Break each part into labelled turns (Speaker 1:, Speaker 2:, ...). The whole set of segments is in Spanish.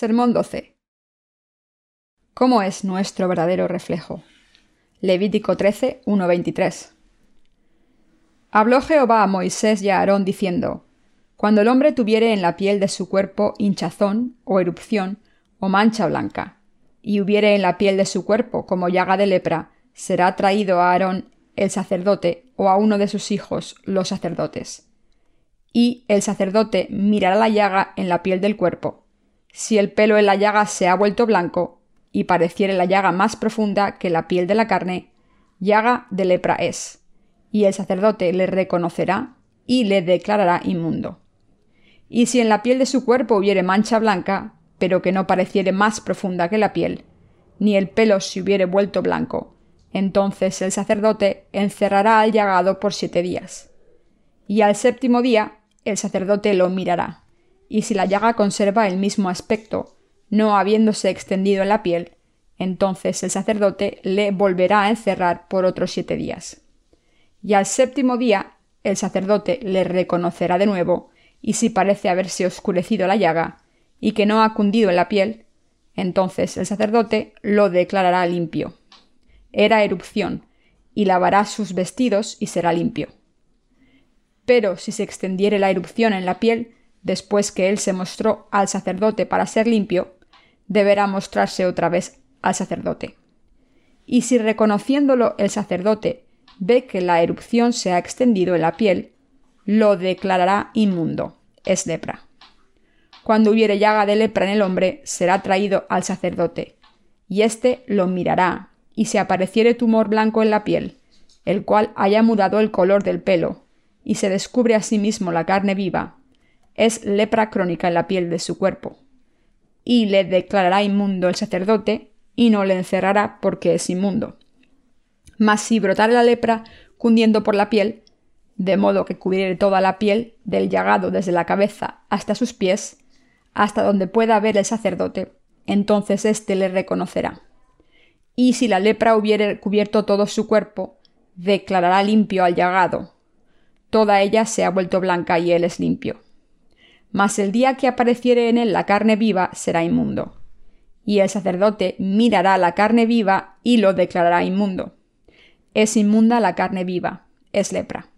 Speaker 1: Sermón 12. ¿Cómo es nuestro verdadero reflejo? Levítico 13, 1-23. Habló Jehová a Moisés y a Aarón diciendo, Cuando el hombre tuviere en la piel de su cuerpo hinchazón, o erupción, o mancha blanca, y hubiere en la piel de su cuerpo como llaga de lepra, será traído a Aarón el sacerdote, o a uno de sus hijos, los sacerdotes. Y el sacerdote mirará la llaga en la piel del cuerpo, si el pelo en la llaga se ha vuelto blanco y pareciere la llaga más profunda que la piel de la carne, llaga de lepra es, y el sacerdote le reconocerá y le declarará inmundo. Y si en la piel de su cuerpo hubiere mancha blanca, pero que no pareciere más profunda que la piel, ni el pelo se hubiere vuelto blanco, entonces el sacerdote encerrará al llagado por siete días. Y al séptimo día el sacerdote lo mirará y si la llaga conserva el mismo aspecto, no habiéndose extendido en la piel, entonces el sacerdote le volverá a encerrar por otros siete días. Y al séptimo día el sacerdote le reconocerá de nuevo, y si parece haberse oscurecido la llaga, y que no ha cundido en la piel, entonces el sacerdote lo declarará limpio. Era erupción, y lavará sus vestidos y será limpio. Pero si se extendiere la erupción en la piel, después que él se mostró al sacerdote para ser limpio, deberá mostrarse otra vez al sacerdote. Y si reconociéndolo el sacerdote ve que la erupción se ha extendido en la piel, lo declarará inmundo, es lepra. Cuando hubiere llaga de lepra en el hombre, será traído al sacerdote, y éste lo mirará, y si apareciere tumor blanco en la piel, el cual haya mudado el color del pelo, y se descubre a sí mismo la carne viva, es lepra crónica en la piel de su cuerpo. Y le declarará inmundo el sacerdote, y no le encerrará porque es inmundo. Mas si brotare la lepra cundiendo por la piel, de modo que cubriere toda la piel del llagado desde la cabeza hasta sus pies, hasta donde pueda ver el sacerdote, entonces éste le reconocerá. Y si la lepra hubiere cubierto todo su cuerpo, declarará limpio al llagado. Toda ella se ha vuelto blanca y él es limpio mas el día que apareciere en él la carne viva será inmundo. Y el sacerdote mirará la carne viva y lo declarará inmundo. Es inmunda la carne viva, es lepra.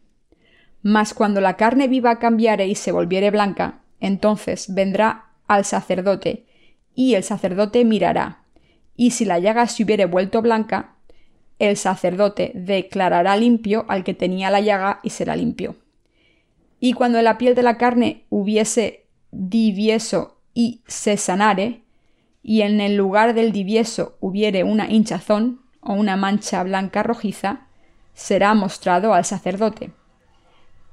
Speaker 1: Mas cuando la carne viva cambiare y se volviere blanca, entonces vendrá al sacerdote, y el sacerdote mirará, y si la llaga se hubiere vuelto blanca, el sacerdote declarará limpio al que tenía la llaga y será limpio. Y cuando la piel de la carne hubiese divieso y se sanare, y en el lugar del divieso hubiere una hinchazón o una mancha blanca rojiza, será mostrado al sacerdote.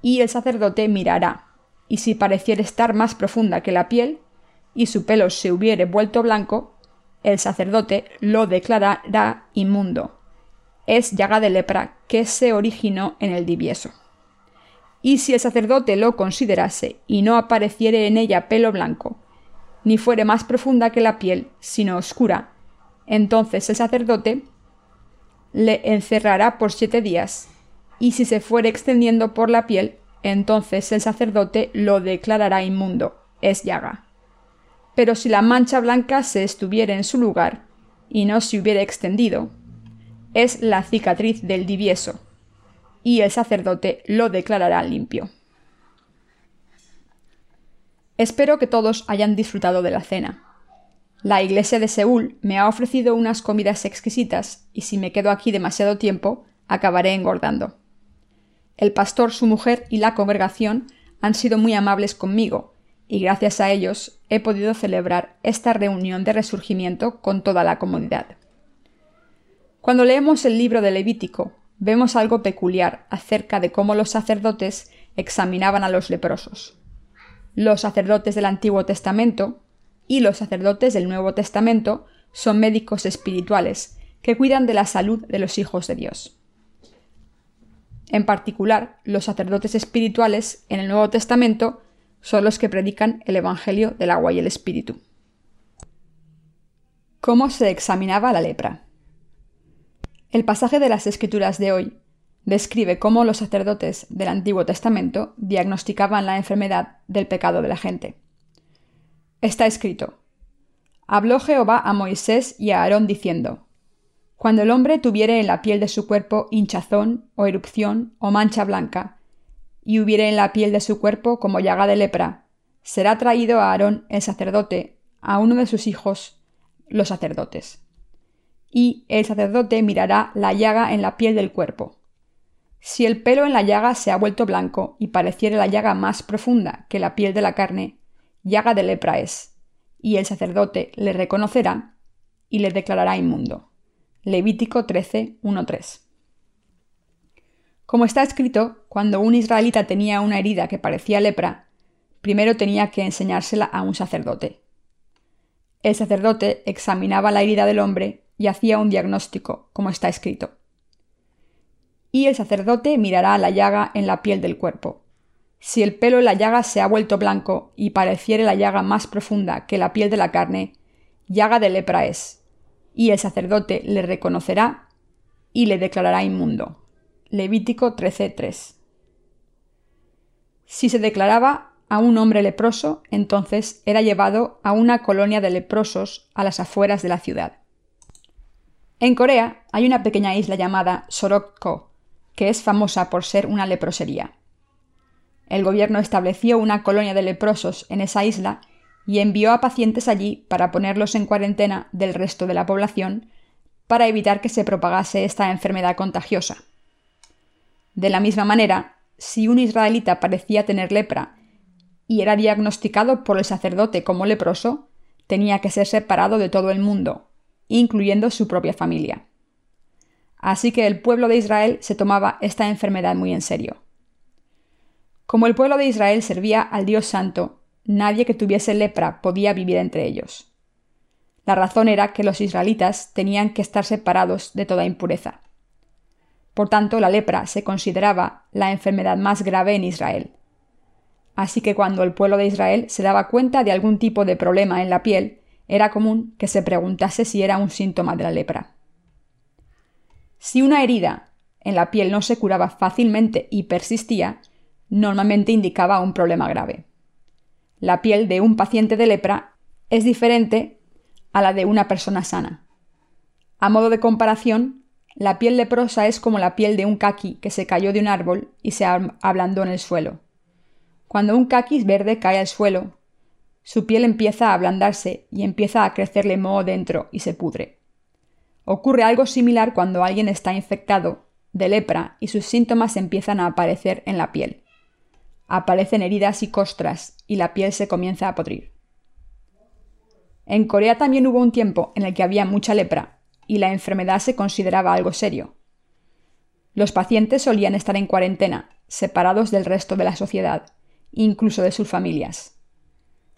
Speaker 1: Y el sacerdote mirará, y si pareciere estar más profunda que la piel, y su pelo se hubiere vuelto blanco, el sacerdote lo declarará inmundo. Es llaga de lepra que se originó en el divieso y si el sacerdote lo considerase y no apareciere en ella pelo blanco, ni fuere más profunda que la piel, sino oscura, entonces el sacerdote le encerrará por siete días, y si se fuere extendiendo por la piel, entonces el sacerdote lo declarará inmundo, es llaga. Pero si la mancha blanca se estuviere en su lugar, y no se hubiere extendido, es la cicatriz del divieso, y el sacerdote lo declarará limpio. Espero que todos hayan disfrutado de la cena. La iglesia de Seúl me ha ofrecido unas comidas exquisitas y si me quedo aquí demasiado tiempo, acabaré engordando. El pastor, su mujer y la congregación han sido muy amables conmigo, y gracias a ellos he podido celebrar esta reunión de resurgimiento con toda la comodidad. Cuando leemos el libro de Levítico vemos algo peculiar acerca de cómo los sacerdotes examinaban a los leprosos. Los sacerdotes del Antiguo Testamento y los sacerdotes del Nuevo Testamento son médicos espirituales que cuidan de la salud de los hijos de Dios. En particular, los sacerdotes espirituales en el Nuevo Testamento son los que predican el Evangelio del agua y el Espíritu. ¿Cómo se examinaba la lepra? El pasaje de las Escrituras de hoy describe cómo los sacerdotes del Antiguo Testamento diagnosticaban la enfermedad del pecado de la gente. Está escrito, Habló Jehová a Moisés y a Aarón diciendo, Cuando el hombre tuviere en la piel de su cuerpo hinchazón, o erupción, o mancha blanca, y hubiere en la piel de su cuerpo como llaga de lepra, será traído a Aarón el sacerdote, a uno de sus hijos, los sacerdotes. Y el sacerdote mirará la llaga en la piel del cuerpo. Si el pelo en la llaga se ha vuelto blanco y pareciere la llaga más profunda que la piel de la carne, llaga de lepra es y el sacerdote le reconocerá y le declarará inmundo. Levítico 13, 3. Como está escrito, cuando un israelita tenía una herida que parecía lepra, primero tenía que enseñársela a un sacerdote. El sacerdote examinaba la herida del hombre y hacía un diagnóstico, como está escrito. Y el sacerdote mirará la llaga en la piel del cuerpo, si el pelo en la llaga se ha vuelto blanco y pareciere la llaga más profunda que la piel de la carne, llaga de lepra es, y el sacerdote le reconocerá y le declarará inmundo. Levítico 13:3. Si se declaraba a un hombre leproso, entonces era llevado a una colonia de leprosos a las afueras de la ciudad. En Corea hay una pequeña isla llamada Sorokko, que es famosa por ser una leprosería. El gobierno estableció una colonia de leprosos en esa isla y envió a pacientes allí para ponerlos en cuarentena del resto de la población para evitar que se propagase esta enfermedad contagiosa. De la misma manera, si un israelita parecía tener lepra y era diagnosticado por el sacerdote como leproso, tenía que ser separado de todo el mundo, incluyendo su propia familia. Así que el pueblo de Israel se tomaba esta enfermedad muy en serio. Como el pueblo de Israel servía al Dios Santo, nadie que tuviese lepra podía vivir entre ellos. La razón era que los israelitas tenían que estar separados de toda impureza. Por tanto, la lepra se consideraba la enfermedad más grave en Israel. Así que cuando el pueblo de Israel se daba cuenta de algún tipo de problema en la piel, era común que se preguntase si era un síntoma de la lepra. Si una herida en la piel no se curaba fácilmente y persistía, normalmente indicaba un problema grave. La piel de un paciente de lepra es diferente a la de una persona sana. A modo de comparación, la piel leprosa es como la piel de un caqui que se cayó de un árbol y se ablandó en el suelo. Cuando un caquis verde cae al suelo, su piel empieza a ablandarse y empieza a crecerle moho dentro y se pudre. Ocurre algo similar cuando alguien está infectado de lepra y sus síntomas empiezan a aparecer en la piel aparecen heridas y costras y la piel se comienza a podrir. En Corea también hubo un tiempo en el que había mucha lepra y la enfermedad se consideraba algo serio. Los pacientes solían estar en cuarentena, separados del resto de la sociedad, incluso de sus familias.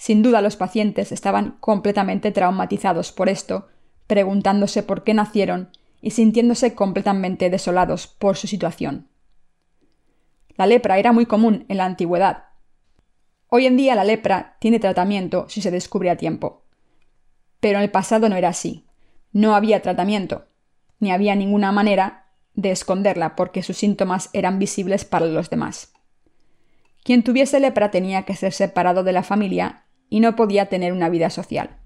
Speaker 1: Sin duda los pacientes estaban completamente traumatizados por esto, preguntándose por qué nacieron y sintiéndose completamente desolados por su situación. La lepra era muy común en la antigüedad. Hoy en día la lepra tiene tratamiento si se descubre a tiempo. Pero en el pasado no era así. No había tratamiento, ni había ninguna manera de esconderla porque sus síntomas eran visibles para los demás. Quien tuviese lepra tenía que ser separado de la familia y no podía tener una vida social.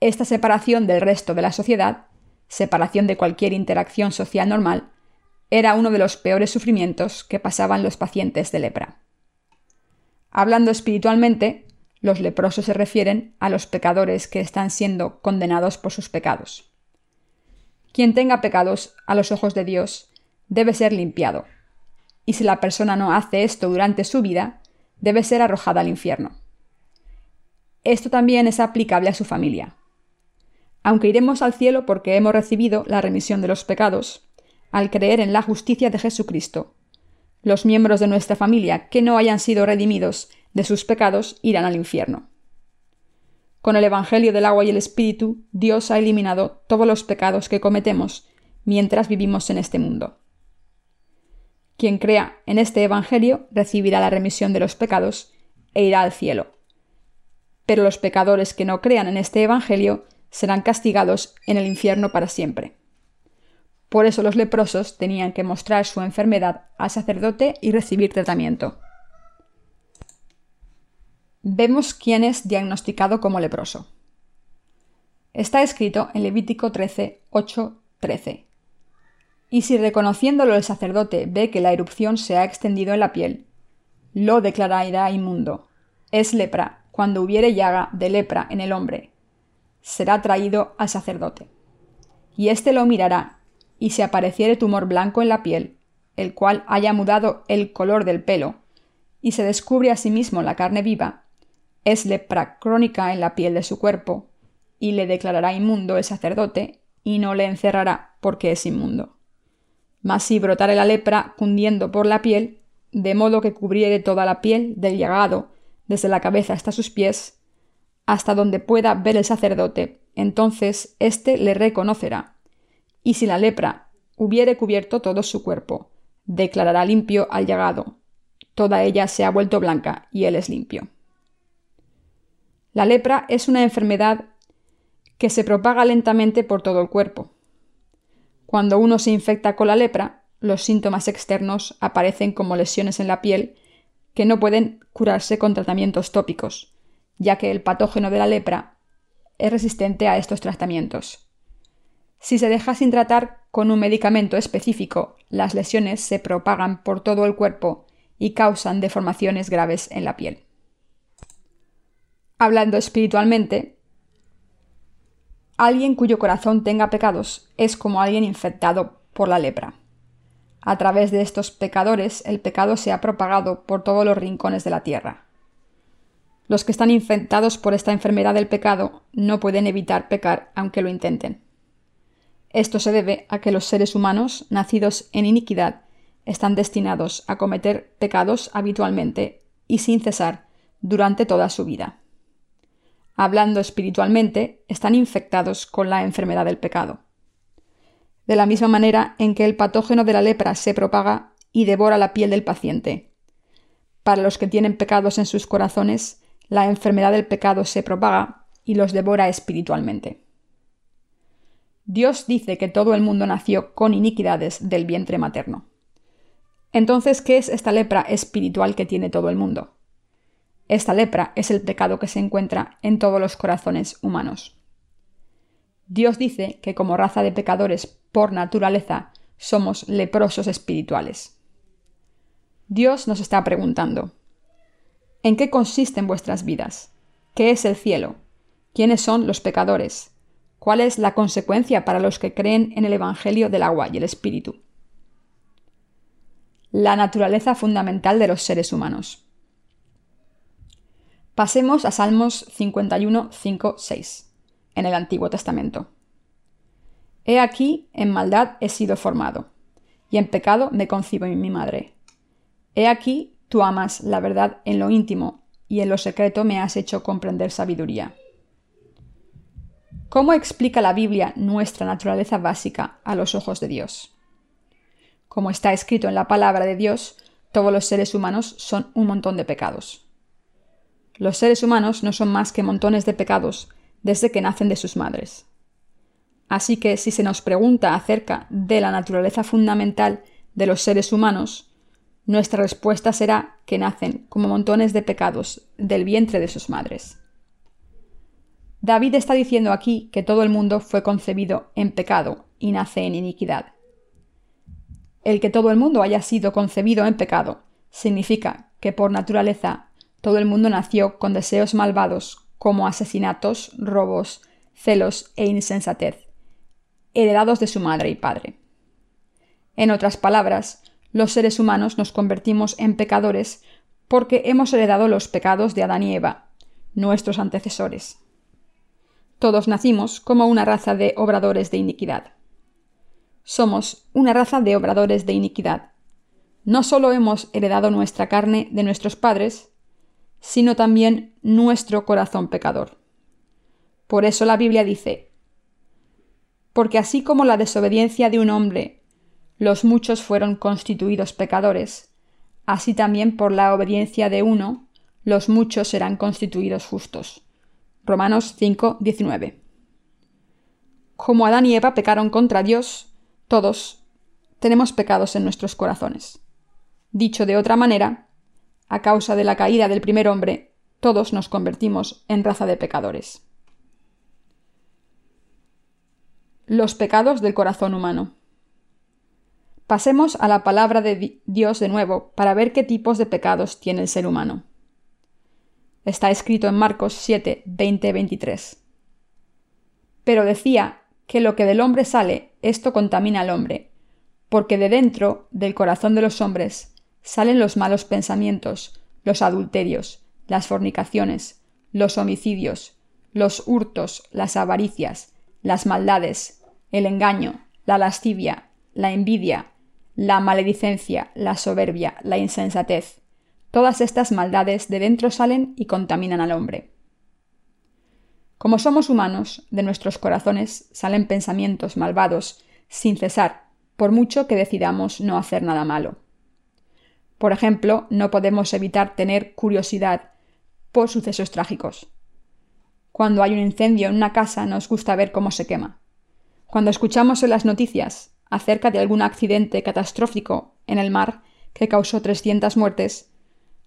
Speaker 1: Esta separación del resto de la sociedad, separación de cualquier interacción social normal, era uno de los peores sufrimientos que pasaban los pacientes de lepra. Hablando espiritualmente, los leprosos se refieren a los pecadores que están siendo condenados por sus pecados. Quien tenga pecados a los ojos de Dios debe ser limpiado, y si la persona no hace esto durante su vida, debe ser arrojada al infierno. Esto también es aplicable a su familia. Aunque iremos al cielo porque hemos recibido la remisión de los pecados, al creer en la justicia de Jesucristo. Los miembros de nuestra familia que no hayan sido redimidos de sus pecados irán al infierno. Con el Evangelio del agua y el Espíritu, Dios ha eliminado todos los pecados que cometemos mientras vivimos en este mundo. Quien crea en este Evangelio recibirá la remisión de los pecados e irá al cielo. Pero los pecadores que no crean en este Evangelio serán castigados en el infierno para siempre. Por eso los leprosos tenían que mostrar su enfermedad al sacerdote y recibir tratamiento. Vemos quién es diagnosticado como leproso. Está escrito en Levítico 13, 8, 13. Y si reconociéndolo el sacerdote ve que la erupción se ha extendido en la piel, lo declarará inmundo. Es lepra, cuando hubiere llaga de lepra en el hombre. Será traído al sacerdote. Y éste lo mirará, y si apareciere tumor blanco en la piel, el cual haya mudado el color del pelo, y se descubre asimismo la carne viva, es lepra crónica en la piel de su cuerpo, y le declarará inmundo el sacerdote, y no le encerrará porque es inmundo. Mas si brotare la lepra cundiendo por la piel, de modo que cubriere toda la piel del llagado, desde la cabeza hasta sus pies, hasta donde pueda ver el sacerdote, entonces éste le reconocerá. Y si la lepra hubiere cubierto todo su cuerpo, declarará limpio al llagado. Toda ella se ha vuelto blanca y él es limpio. La lepra es una enfermedad que se propaga lentamente por todo el cuerpo. Cuando uno se infecta con la lepra, los síntomas externos aparecen como lesiones en la piel que no pueden curarse con tratamientos tópicos, ya que el patógeno de la lepra es resistente a estos tratamientos. Si se deja sin tratar con un medicamento específico, las lesiones se propagan por todo el cuerpo y causan deformaciones graves en la piel. Hablando espiritualmente, alguien cuyo corazón tenga pecados es como alguien infectado por la lepra. A través de estos pecadores el pecado se ha propagado por todos los rincones de la tierra. Los que están infectados por esta enfermedad del pecado no pueden evitar pecar aunque lo intenten. Esto se debe a que los seres humanos, nacidos en iniquidad, están destinados a cometer pecados habitualmente y sin cesar durante toda su vida. Hablando espiritualmente, están infectados con la enfermedad del pecado de la misma manera en que el patógeno de la lepra se propaga y devora la piel del paciente. Para los que tienen pecados en sus corazones, la enfermedad del pecado se propaga y los devora espiritualmente. Dios dice que todo el mundo nació con iniquidades del vientre materno. Entonces, ¿qué es esta lepra espiritual que tiene todo el mundo? Esta lepra es el pecado que se encuentra en todos los corazones humanos. Dios dice que como raza de pecadores por naturaleza, somos leprosos espirituales. Dios nos está preguntando, ¿en qué consisten vuestras vidas? ¿Qué es el cielo? ¿Quiénes son los pecadores? ¿Cuál es la consecuencia para los que creen en el Evangelio del agua y el Espíritu? La naturaleza fundamental de los seres humanos. Pasemos a Salmos 51, 5, 6, en el Antiguo Testamento. He aquí, en maldad he sido formado, y en pecado me concibo en mi madre. He aquí, tú amas la verdad en lo íntimo, y en lo secreto me has hecho comprender sabiduría. ¿Cómo explica la Biblia nuestra naturaleza básica a los ojos de Dios? Como está escrito en la palabra de Dios, todos los seres humanos son un montón de pecados. Los seres humanos no son más que montones de pecados desde que nacen de sus madres. Así que si se nos pregunta acerca de la naturaleza fundamental de los seres humanos, nuestra respuesta será que nacen como montones de pecados del vientre de sus madres. David está diciendo aquí que todo el mundo fue concebido en pecado y nace en iniquidad. El que todo el mundo haya sido concebido en pecado significa que por naturaleza todo el mundo nació con deseos malvados como asesinatos, robos, celos e insensatez heredados de su madre y padre. En otras palabras, los seres humanos nos convertimos en pecadores porque hemos heredado los pecados de Adán y Eva, nuestros antecesores. Todos nacimos como una raza de obradores de iniquidad. Somos una raza de obradores de iniquidad. No solo hemos heredado nuestra carne de nuestros padres, sino también nuestro corazón pecador. Por eso la Biblia dice, porque así como la desobediencia de un hombre, los muchos fueron constituidos pecadores, así también por la obediencia de uno, los muchos serán constituidos justos. Romanos 5, 19. Como Adán y Eva pecaron contra Dios, todos tenemos pecados en nuestros corazones. Dicho de otra manera, a causa de la caída del primer hombre, todos nos convertimos en raza de pecadores. Los pecados del corazón humano. Pasemos a la palabra de Dios de nuevo para ver qué tipos de pecados tiene el ser humano. Está escrito en Marcos 7, 20, 23. Pero decía que lo que del hombre sale, esto contamina al hombre, porque de dentro del corazón de los hombres salen los malos pensamientos, los adulterios, las fornicaciones, los homicidios, los hurtos, las avaricias, las maldades, el engaño, la lascivia, la envidia, la maledicencia, la soberbia, la insensatez. Todas estas maldades de dentro salen y contaminan al hombre. Como somos humanos, de nuestros corazones salen pensamientos malvados sin cesar, por mucho que decidamos no hacer nada malo. Por ejemplo, no podemos evitar tener curiosidad por sucesos trágicos. Cuando hay un incendio en una casa nos gusta ver cómo se quema. Cuando escuchamos en las noticias acerca de algún accidente catastrófico en el mar que causó 300 muertes,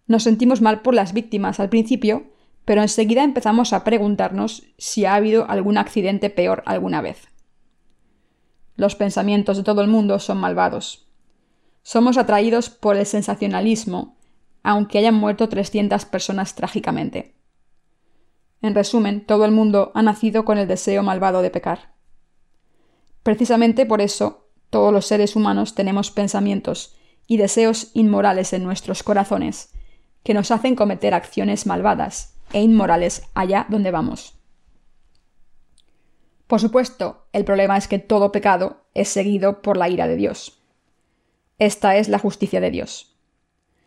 Speaker 1: nos sentimos mal por las víctimas al principio, pero enseguida empezamos a preguntarnos si ha habido algún accidente peor alguna vez. Los pensamientos de todo el mundo son malvados. Somos atraídos por el sensacionalismo, aunque hayan muerto 300 personas trágicamente. En resumen, todo el mundo ha nacido con el deseo malvado de pecar. Precisamente por eso, todos los seres humanos tenemos pensamientos y deseos inmorales en nuestros corazones, que nos hacen cometer acciones malvadas e inmorales allá donde vamos. Por supuesto, el problema es que todo pecado es seguido por la ira de Dios. Esta es la justicia de Dios.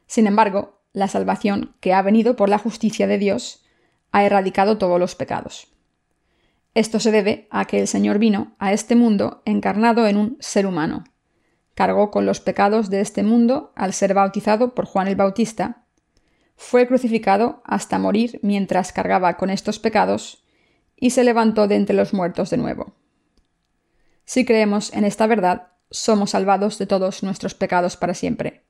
Speaker 1: Sin embargo, la salvación que ha venido por la justicia de Dios ha erradicado todos los pecados. Esto se debe a que el Señor vino a este mundo encarnado en un ser humano. Cargó con los pecados de este mundo al ser bautizado por Juan el Bautista, fue crucificado hasta morir mientras cargaba con estos pecados y se levantó de entre los muertos de nuevo. Si creemos en esta verdad, somos salvados de todos nuestros pecados para siempre.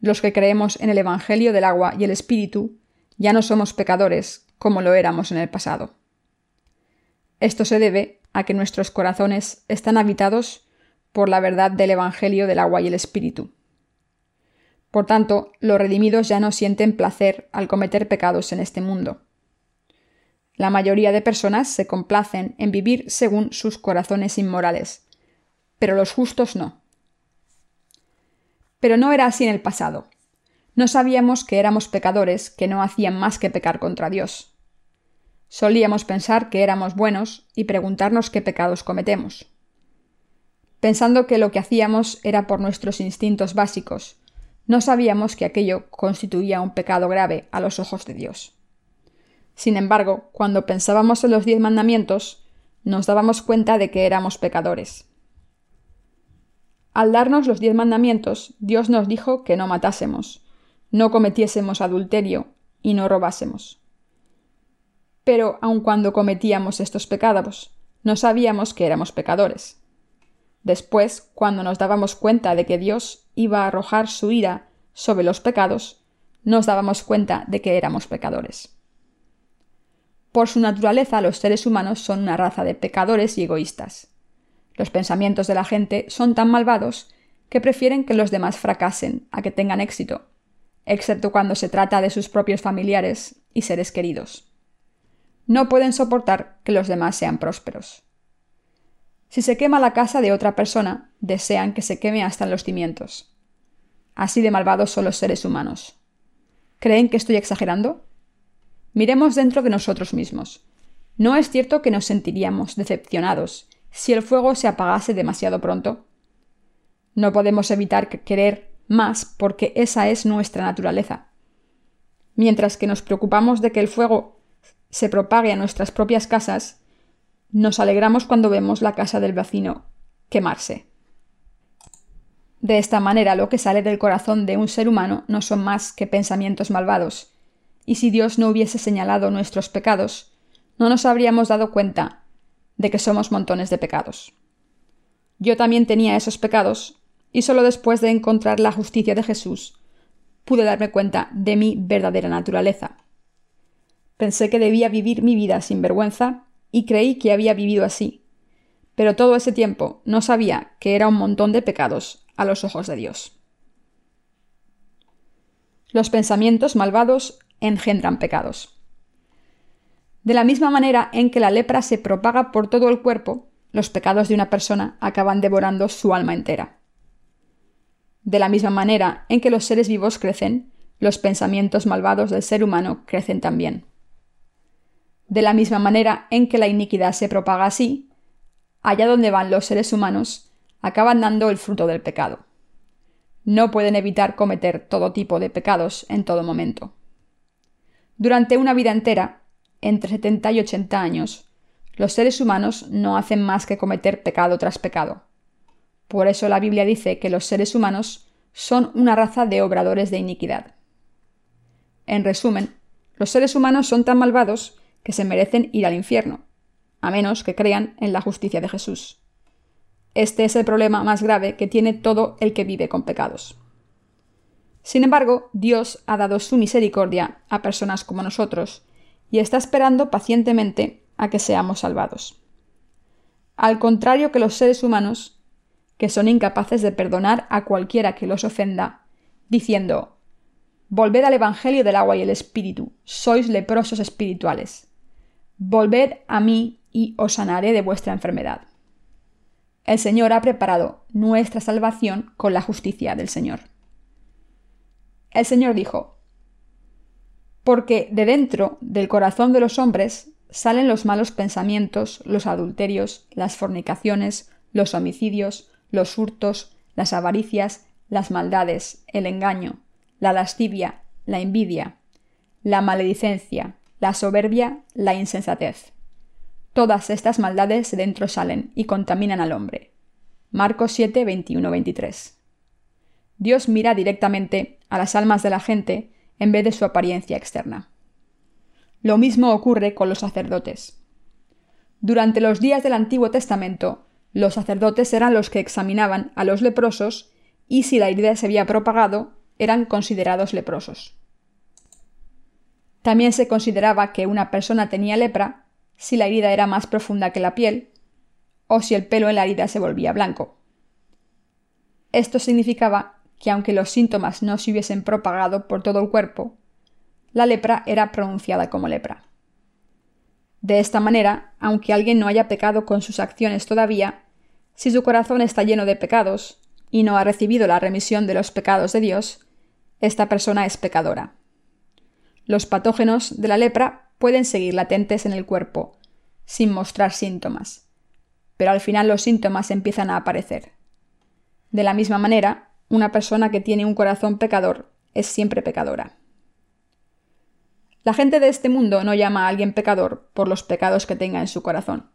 Speaker 1: Los que creemos en el Evangelio del agua y el Espíritu ya no somos pecadores como lo éramos en el pasado. Esto se debe a que nuestros corazones están habitados por la verdad del Evangelio del agua y el Espíritu. Por tanto, los redimidos ya no sienten placer al cometer pecados en este mundo. La mayoría de personas se complacen en vivir según sus corazones inmorales, pero los justos no. Pero no era así en el pasado. No sabíamos que éramos pecadores que no hacían más que pecar contra Dios. Solíamos pensar que éramos buenos y preguntarnos qué pecados cometemos. Pensando que lo que hacíamos era por nuestros instintos básicos, no sabíamos que aquello constituía un pecado grave a los ojos de Dios. Sin embargo, cuando pensábamos en los diez mandamientos, nos dábamos cuenta de que éramos pecadores. Al darnos los diez mandamientos, Dios nos dijo que no matásemos, no cometiésemos adulterio y no robásemos. Pero aun cuando cometíamos estos pecados, no sabíamos que éramos pecadores. Después, cuando nos dábamos cuenta de que Dios iba a arrojar su ira sobre los pecados, nos dábamos cuenta de que éramos pecadores. Por su naturaleza, los seres humanos son una raza de pecadores y egoístas. Los pensamientos de la gente son tan malvados que prefieren que los demás fracasen a que tengan éxito excepto cuando se trata de sus propios familiares y seres queridos. No pueden soportar que los demás sean prósperos. Si se quema la casa de otra persona, desean que se queme hasta los cimientos. Así de malvados son los seres humanos. ¿Creen que estoy exagerando? Miremos dentro de nosotros mismos. ¿No es cierto que nos sentiríamos decepcionados si el fuego se apagase demasiado pronto? No podemos evitar querer más porque esa es nuestra naturaleza. Mientras que nos preocupamos de que el fuego se propague a nuestras propias casas, nos alegramos cuando vemos la casa del vecino quemarse. De esta manera lo que sale del corazón de un ser humano no son más que pensamientos malvados, y si Dios no hubiese señalado nuestros pecados, no nos habríamos dado cuenta de que somos montones de pecados. Yo también tenía esos pecados, y solo después de encontrar la justicia de Jesús pude darme cuenta de mi verdadera naturaleza. Pensé que debía vivir mi vida sin vergüenza y creí que había vivido así, pero todo ese tiempo no sabía que era un montón de pecados a los ojos de Dios. Los pensamientos malvados engendran pecados. De la misma manera en que la lepra se propaga por todo el cuerpo, los pecados de una persona acaban devorando su alma entera. De la misma manera en que los seres vivos crecen, los pensamientos malvados del ser humano crecen también. De la misma manera en que la iniquidad se propaga así, allá donde van los seres humanos, acaban dando el fruto del pecado. No pueden evitar cometer todo tipo de pecados en todo momento. Durante una vida entera, entre 70 y 80 años, los seres humanos no hacen más que cometer pecado tras pecado. Por eso la Biblia dice que los seres humanos son una raza de obradores de iniquidad. En resumen, los seres humanos son tan malvados que se merecen ir al infierno, a menos que crean en la justicia de Jesús. Este es el problema más grave que tiene todo el que vive con pecados. Sin embargo, Dios ha dado su misericordia a personas como nosotros y está esperando pacientemente a que seamos salvados. Al contrario que los seres humanos, que son incapaces de perdonar a cualquiera que los ofenda, diciendo, Volved al Evangelio del agua y el Espíritu, sois leprosos espirituales. Volved a mí y os sanaré de vuestra enfermedad. El Señor ha preparado nuestra salvación con la justicia del Señor. El Señor dijo, Porque de dentro del corazón de los hombres salen los malos pensamientos, los adulterios, las fornicaciones, los homicidios, los hurtos, las avaricias, las maldades, el engaño, la lascivia, la envidia, la maledicencia, la soberbia, la insensatez. Todas estas maldades de dentro salen y contaminan al hombre. Marcos 7, 21, 23. Dios mira directamente a las almas de la gente en vez de su apariencia externa. Lo mismo ocurre con los sacerdotes. Durante los días del Antiguo Testamento, los sacerdotes eran los que examinaban a los leprosos y si la herida se había propagado, eran considerados leprosos. También se consideraba que una persona tenía lepra si la herida era más profunda que la piel o si el pelo en la herida se volvía blanco. Esto significaba que aunque los síntomas no se hubiesen propagado por todo el cuerpo, la lepra era pronunciada como lepra. De esta manera, aunque alguien no haya pecado con sus acciones todavía, si su corazón está lleno de pecados y no ha recibido la remisión de los pecados de Dios, esta persona es pecadora. Los patógenos de la lepra pueden seguir latentes en el cuerpo, sin mostrar síntomas, pero al final los síntomas empiezan a aparecer. De la misma manera, una persona que tiene un corazón pecador es siempre pecadora. La gente de este mundo no llama a alguien pecador por los pecados que tenga en su corazón.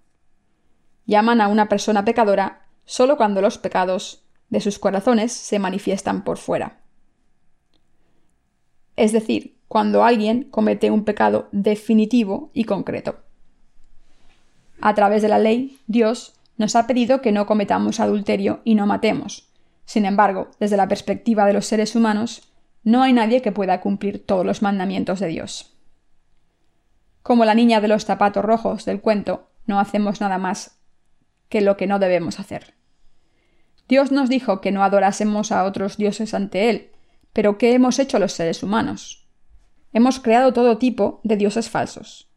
Speaker 1: Llaman a una persona pecadora solo cuando los pecados de sus corazones se manifiestan por fuera. Es decir, cuando alguien comete un pecado definitivo y concreto. A través de la ley, Dios nos ha pedido que no cometamos adulterio y no matemos. Sin embargo, desde la perspectiva de los seres humanos, no hay nadie que pueda cumplir todos los mandamientos de Dios. Como la niña de los zapatos rojos del cuento, no hacemos nada más que lo que no debemos hacer. Dios nos dijo que no adorásemos a otros dioses ante Él, pero ¿qué hemos hecho los seres humanos? Hemos creado todo tipo de dioses falsos.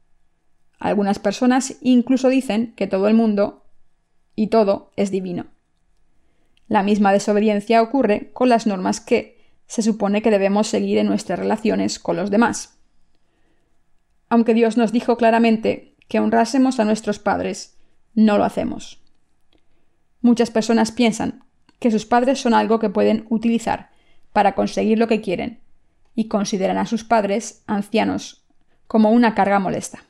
Speaker 1: Algunas personas incluso dicen que todo el mundo y todo es divino. La misma desobediencia ocurre con las normas que se supone que debemos seguir en nuestras relaciones con los demás aunque Dios nos dijo claramente que honrásemos a nuestros padres, no lo hacemos. Muchas personas piensan que sus padres son algo que pueden utilizar para conseguir lo que quieren y consideran a sus padres ancianos como una carga molesta.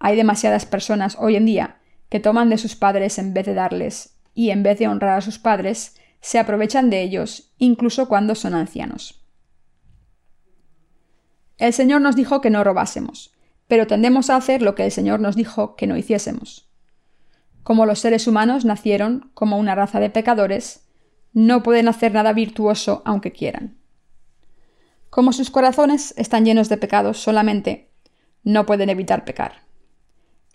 Speaker 1: Hay demasiadas personas hoy en día que toman de sus padres en vez de darles y en vez de honrar a sus padres, se aprovechan de ellos incluso cuando son ancianos. El Señor nos dijo que no robásemos, pero tendemos a hacer lo que el Señor nos dijo que no hiciésemos. Como los seres humanos nacieron como una raza de pecadores, no pueden hacer nada virtuoso aunque quieran. Como sus corazones están llenos de pecados solamente, no pueden evitar pecar.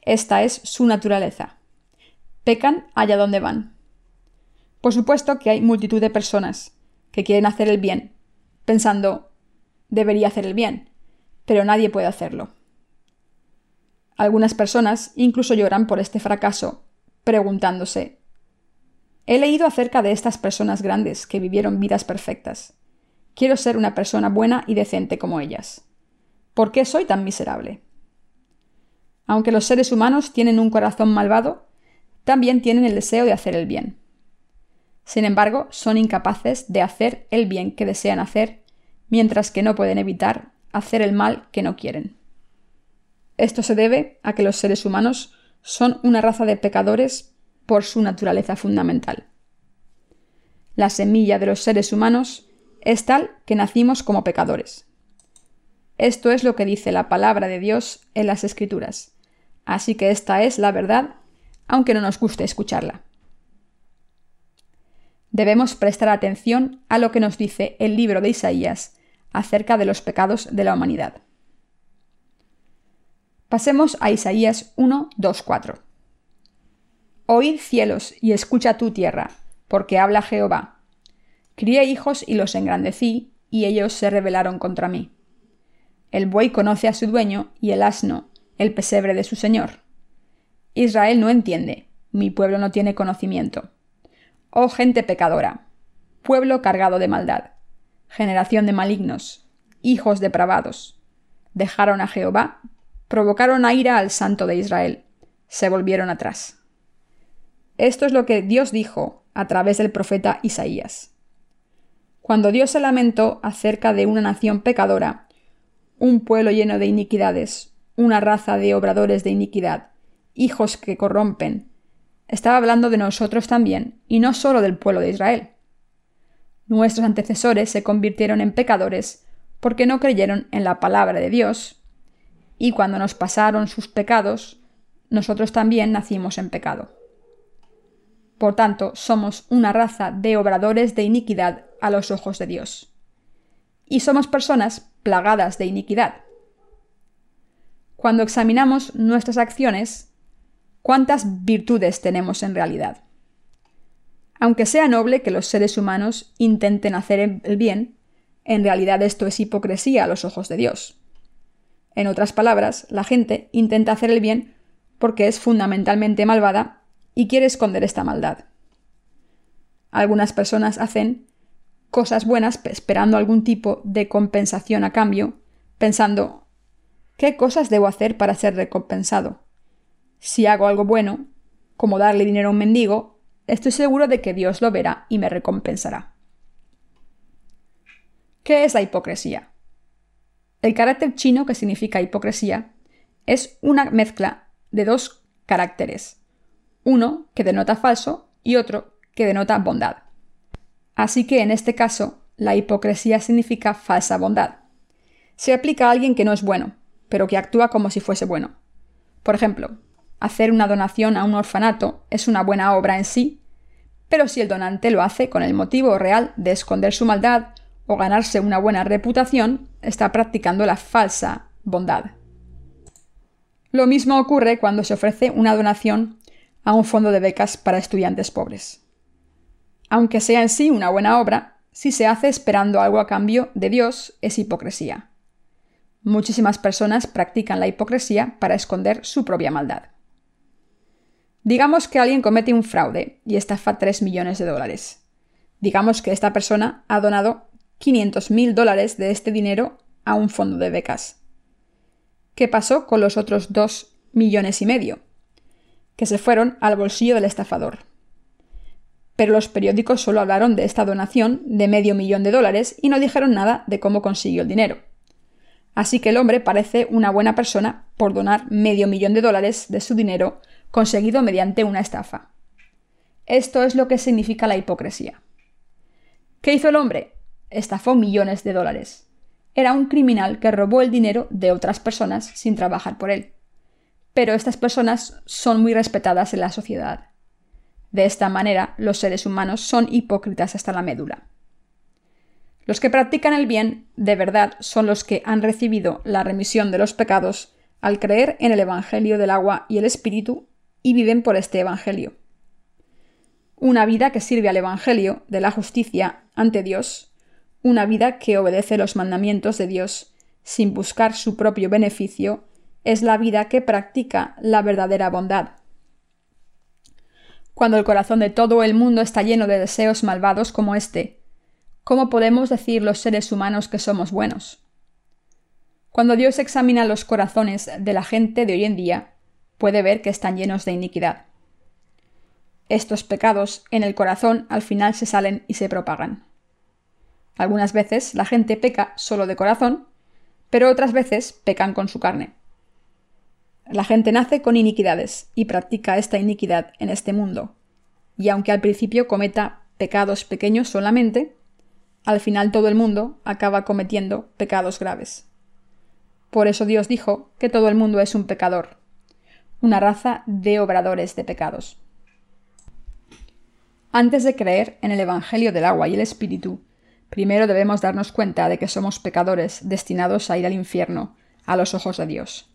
Speaker 1: Esta es su naturaleza. Pecan allá donde van. Por supuesto que hay multitud de personas que quieren hacer el bien, pensando debería hacer el bien, pero nadie puede hacerlo. Algunas personas incluso lloran por este fracaso, preguntándose He leído acerca de estas personas grandes que vivieron vidas perfectas. Quiero ser una persona buena y decente como ellas. ¿Por qué soy tan miserable? Aunque los seres humanos tienen un corazón malvado, también tienen el deseo de hacer el bien. Sin embargo, son incapaces de hacer el bien que desean hacer, mientras que no pueden evitar hacer el mal que no quieren. Esto se debe a que los seres humanos son una raza de pecadores por su naturaleza fundamental. La semilla de los seres humanos es tal que nacimos como pecadores. Esto es lo que dice la palabra de Dios en las Escrituras. Así que esta es la verdad, aunque no nos guste escucharla. Debemos prestar atención a lo que nos dice el libro de Isaías acerca de los pecados de la humanidad. Pasemos a Isaías 1, 2, 4. Oíd cielos y escucha tu tierra, porque habla Jehová. Crié hijos y los engrandecí, y ellos se rebelaron contra mí. El buey conoce a su dueño y el asno, el pesebre de su señor. Israel no entiende, mi pueblo no tiene conocimiento. Oh gente pecadora, pueblo cargado de maldad, generación de malignos, hijos depravados. Dejaron a Jehová, provocaron a ira al santo de Israel, se volvieron atrás. Esto es lo que Dios dijo a través del profeta Isaías. Cuando Dios se lamentó acerca de una nación pecadora, un pueblo lleno de iniquidades, una raza de obradores de iniquidad, hijos que corrompen, estaba hablando de nosotros también, y no solo del pueblo de Israel. Nuestros antecesores se convirtieron en pecadores porque no creyeron en la palabra de Dios, y cuando nos pasaron sus pecados, nosotros también nacimos en pecado. Por tanto, somos una raza de obradores de iniquidad a los ojos de Dios. Y somos personas plagadas de iniquidad. Cuando examinamos nuestras acciones, ¿cuántas virtudes tenemos en realidad? Aunque sea noble que los seres humanos intenten hacer el bien, en realidad esto es hipocresía a los ojos de Dios. En otras palabras, la gente intenta hacer el bien porque es fundamentalmente malvada y quiere esconder esta maldad. Algunas personas hacen cosas buenas esperando algún tipo de compensación a cambio, pensando ¿qué cosas debo hacer para ser recompensado? Si hago algo bueno, como darle dinero a un mendigo, estoy seguro de que Dios lo verá y me recompensará. ¿Qué es la hipocresía? El carácter chino que significa hipocresía es una mezcla de dos caracteres, uno que denota falso y otro que denota bondad. Así que en este caso, la hipocresía significa falsa bondad. Se aplica a alguien que no es bueno, pero que actúa como si fuese bueno. Por ejemplo, hacer una donación a un orfanato es una buena obra en sí, pero si el donante lo hace con el motivo real de esconder su maldad o ganarse una buena reputación, está practicando la falsa bondad. Lo mismo ocurre cuando se ofrece una donación a un fondo de becas para estudiantes pobres. Aunque sea en sí una buena obra, si se hace esperando algo a cambio de Dios, es hipocresía. Muchísimas personas practican la hipocresía para esconder su propia maldad. Digamos que alguien comete un fraude y estafa 3 millones de dólares. Digamos que esta persona ha donado 500 mil dólares de este dinero a un fondo de becas. ¿Qué pasó con los otros 2 millones y medio? que se fueron al bolsillo del estafador. Pero los periódicos solo hablaron de esta donación de medio millón de dólares y no dijeron nada de cómo consiguió el dinero. Así que el hombre parece una buena persona por donar medio millón de dólares de su dinero conseguido mediante una estafa. Esto es lo que significa la hipocresía. ¿Qué hizo el hombre? Estafó millones de dólares. Era un criminal que robó el dinero de otras personas sin trabajar por él pero estas personas son muy respetadas en la sociedad. De esta manera, los seres humanos son hipócritas hasta la médula. Los que practican el bien de verdad son los que han recibido la remisión de los pecados al creer en el Evangelio del agua y el Espíritu y viven por este Evangelio. una vida que sirve al Evangelio de la justicia ante Dios, una vida que obedece los mandamientos de Dios sin buscar su propio beneficio, es la vida que practica la verdadera bondad. Cuando el corazón de todo el mundo está lleno de deseos malvados como este, ¿cómo podemos decir los seres humanos que somos buenos? Cuando Dios examina los corazones de la gente de hoy en día, puede ver que están llenos de iniquidad. Estos pecados en el corazón al final se salen y se propagan. Algunas veces la gente peca solo de corazón, pero otras veces pecan con su carne. La gente nace con iniquidades y practica esta iniquidad en este mundo, y aunque al principio cometa pecados pequeños solamente, al final todo el mundo acaba cometiendo pecados graves. Por eso Dios dijo que todo el mundo es un pecador, una raza de obradores de pecados. Antes de creer en el Evangelio del agua y el Espíritu, primero debemos darnos cuenta de que somos pecadores destinados a ir al infierno, a los ojos de Dios.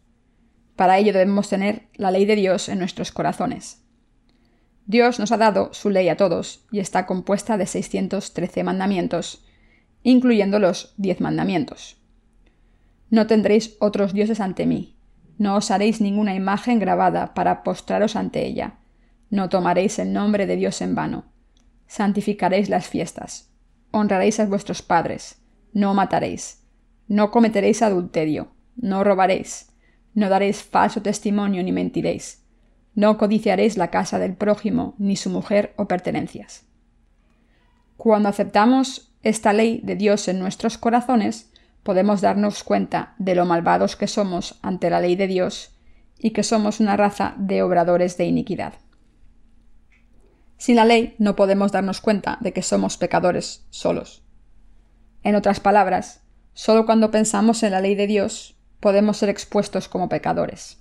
Speaker 1: Para ello debemos tener la ley de Dios en nuestros corazones. Dios nos ha dado su ley a todos y está compuesta de 613 mandamientos, incluyendo los diez mandamientos. No tendréis otros dioses ante mí, no os haréis ninguna imagen grabada para postraros ante ella, no tomaréis el nombre de Dios en vano, santificaréis las fiestas, honraréis a vuestros padres, no mataréis, no cometeréis adulterio, no robaréis, no daréis falso testimonio ni mentiréis, no codiciaréis la casa del prójimo, ni su mujer o pertenencias. Cuando aceptamos esta ley de Dios en nuestros corazones, podemos darnos cuenta de lo malvados que somos ante la ley de Dios y que somos una raza de obradores de iniquidad. Sin la ley no podemos darnos cuenta de que somos pecadores solos. En otras palabras, solo cuando pensamos en la ley de Dios podemos ser expuestos como pecadores.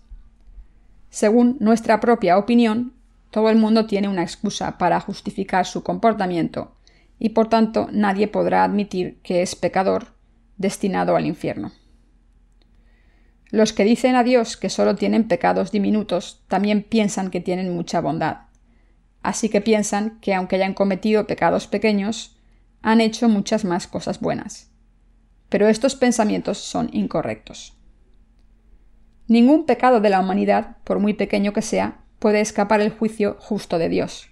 Speaker 1: Según nuestra propia opinión, todo el mundo tiene una excusa para justificar su comportamiento y por tanto nadie podrá admitir que es pecador destinado al infierno. Los que dicen a Dios que solo tienen pecados diminutos también piensan que tienen mucha bondad así que piensan que aunque hayan cometido pecados pequeños, han hecho muchas más cosas buenas. Pero estos pensamientos son incorrectos. Ningún pecado de la humanidad, por muy pequeño que sea, puede escapar el juicio justo de Dios.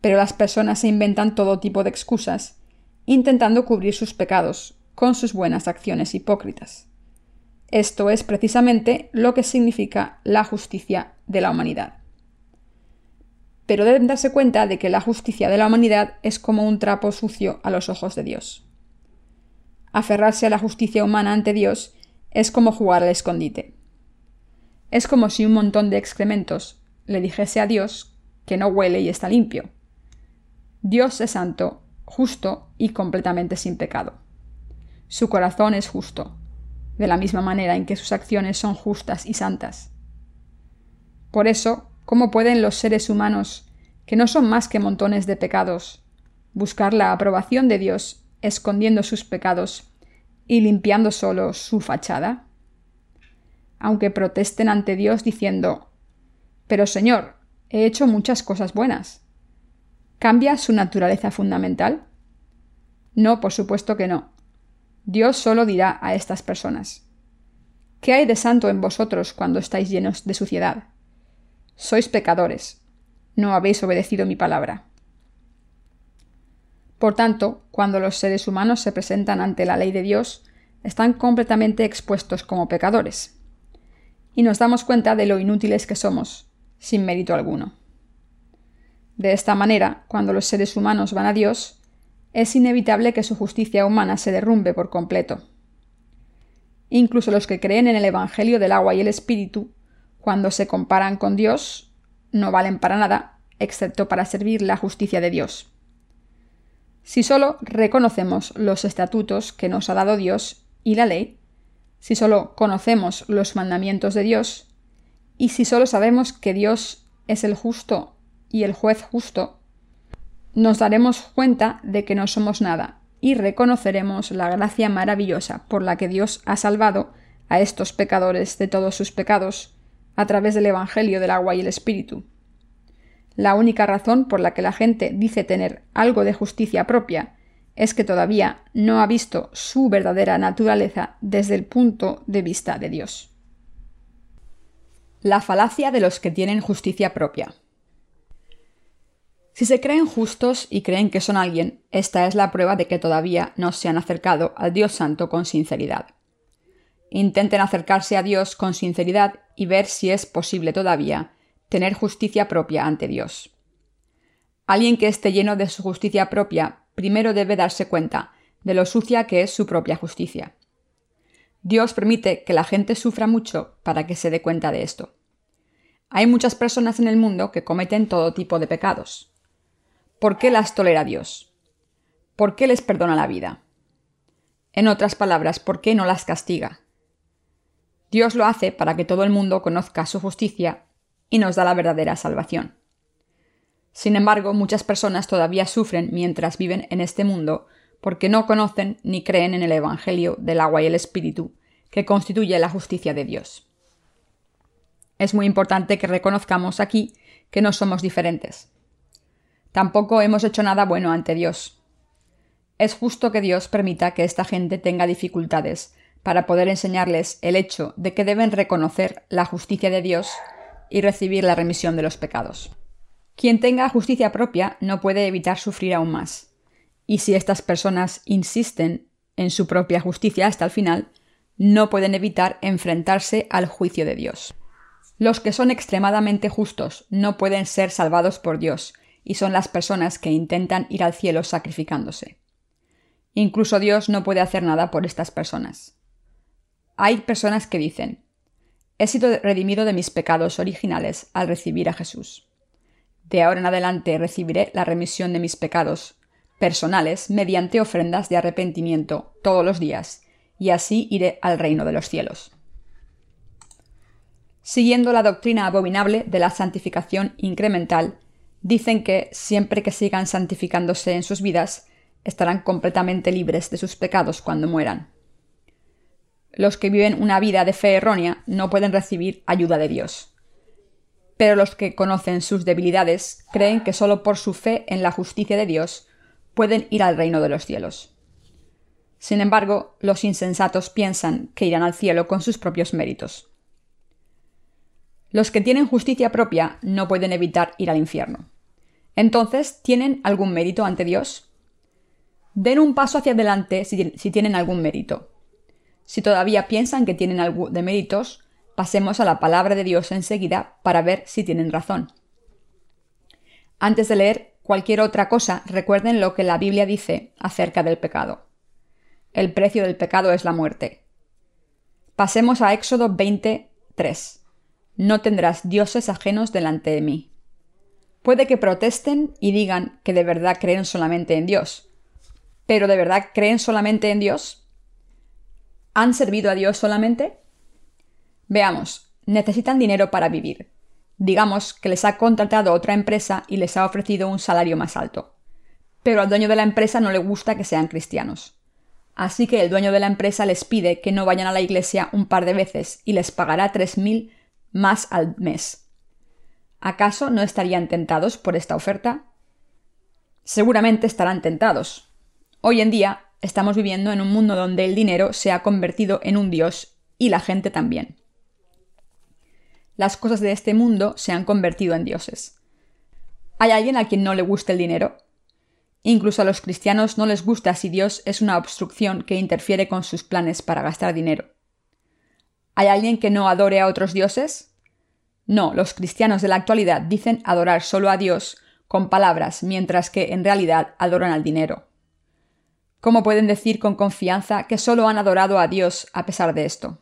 Speaker 1: Pero las personas se inventan todo tipo de excusas, intentando cubrir sus pecados con sus buenas acciones hipócritas. Esto es precisamente lo que significa la justicia de la humanidad pero deben darse cuenta de que la justicia de la humanidad es como un trapo sucio a los ojos de Dios. Aferrarse a la justicia humana ante Dios es como jugar al escondite. Es como si un montón de excrementos le dijese a Dios que no huele y está limpio. Dios es santo, justo y completamente sin pecado. Su corazón es justo, de la misma manera en que sus acciones son justas y santas. Por eso, ¿Cómo pueden los seres humanos, que no son más que montones de pecados, buscar la aprobación de Dios escondiendo sus pecados y limpiando solo su fachada? Aunque protesten ante Dios diciendo Pero Señor, he hecho muchas cosas buenas. ¿Cambia su naturaleza fundamental? No, por supuesto que no. Dios solo dirá a estas personas ¿Qué hay de santo en vosotros cuando estáis llenos de suciedad? Sois pecadores, no habéis obedecido mi palabra. Por tanto, cuando los seres humanos se presentan ante la ley de Dios, están completamente expuestos como pecadores. Y nos damos cuenta de lo inútiles que somos, sin mérito alguno. De esta manera, cuando los seres humanos van a Dios, es inevitable que su justicia humana se derrumbe por completo. Incluso los que creen en el Evangelio del agua y el Espíritu cuando se comparan con Dios, no valen para nada, excepto para servir la justicia de Dios. Si solo reconocemos los estatutos que nos ha dado Dios y la ley, si solo conocemos los mandamientos de Dios, y si solo sabemos que Dios es el justo y el juez justo, nos daremos cuenta de que no somos nada y reconoceremos la gracia maravillosa por la que Dios ha salvado a estos pecadores de todos sus pecados a través del Evangelio del agua y el Espíritu. La única razón por la que la gente dice tener algo de justicia propia es que todavía no ha visto su verdadera naturaleza desde el punto de vista de Dios. La falacia de los que tienen justicia propia. Si se creen justos y creen que son alguien, esta es la prueba de que todavía no se han acercado al Dios Santo con sinceridad. Intenten acercarse a Dios con sinceridad y ver si es posible todavía tener justicia propia ante Dios. Alguien que esté lleno de su justicia propia primero debe darse cuenta de lo sucia que es su propia justicia. Dios permite que la gente sufra mucho para que se dé cuenta de esto. Hay muchas personas en el mundo que cometen todo tipo de pecados. ¿Por qué las tolera Dios? ¿Por qué les perdona la vida? En otras palabras, ¿por qué no las castiga? Dios lo hace para que todo el mundo conozca su justicia y nos da la verdadera salvación. Sin embargo, muchas personas todavía sufren mientras viven en este mundo porque no conocen ni creen en el Evangelio del agua y el Espíritu, que constituye la justicia de Dios. Es muy importante que reconozcamos aquí que no somos diferentes. Tampoco hemos hecho nada bueno ante Dios. Es justo que Dios permita que esta gente tenga dificultades para poder enseñarles el hecho de que deben reconocer la justicia de Dios y recibir la remisión de los pecados. Quien tenga justicia propia no puede evitar sufrir aún más. Y si estas personas insisten en su propia justicia hasta el final, no pueden evitar enfrentarse al juicio de Dios. Los que son extremadamente justos no pueden ser salvados por Dios, y son las personas que intentan ir al cielo sacrificándose. Incluso Dios no puede hacer nada por estas personas. Hay personas que dicen, he sido redimido de mis pecados originales al recibir a Jesús. De ahora en adelante recibiré la remisión de mis pecados personales mediante ofrendas de arrepentimiento todos los días, y así iré al reino de los cielos. Siguiendo la doctrina abominable de la santificación incremental, dicen que, siempre que sigan santificándose en sus vidas, estarán completamente libres de sus pecados cuando mueran. Los que viven una vida de fe errónea no pueden recibir ayuda de Dios. Pero los que conocen sus debilidades creen que solo por su fe en la justicia de Dios pueden ir al reino de los cielos. Sin embargo, los insensatos piensan que irán al cielo con sus propios méritos. Los que tienen justicia propia no pueden evitar ir al infierno. Entonces, ¿tienen algún mérito ante Dios? Den un paso hacia adelante si, tienen algún mérito. Si todavía piensan que tienen algo de méritos, pasemos a la palabra de Dios enseguida para ver si tienen razón. Antes de leer cualquier otra cosa, recuerden lo que la Biblia dice acerca del pecado. El precio del pecado es la muerte. Pasemos a Éxodo 23. No tendrás dioses ajenos delante de mí. Puede que protesten y digan que de verdad creen solamente en Dios. ¿Pero de verdad creen solamente en Dios? ¿Han servido a Dios solamente? Veamos, necesitan dinero para vivir. Digamos que les ha contratado otra empresa y les ha ofrecido un salario más alto. Pero al dueño de la empresa no le gusta que sean cristianos. Así que el dueño de la empresa les pide que no vayan a la iglesia un par de veces y les pagará tres mil más al mes. ¿Acaso no estarían tentados por esta oferta? Seguramente estarán tentados. Hoy en día estamos viviendo en un mundo donde el dinero se ha convertido en un dios y la gente también. Las cosas de este mundo se han convertido en dioses. ¿Hay alguien a quien no le guste el dinero? Incluso a los cristianos no les gusta si Dios es una obstrucción que interfiere con sus planes para gastar dinero. ¿Hay alguien que no adore a otros dioses? No, los cristianos de la actualidad dicen adorar solo a Dios con palabras, mientras que en realidad adoran al dinero. ¿Cómo pueden decir con confianza que solo han adorado a Dios a pesar de esto?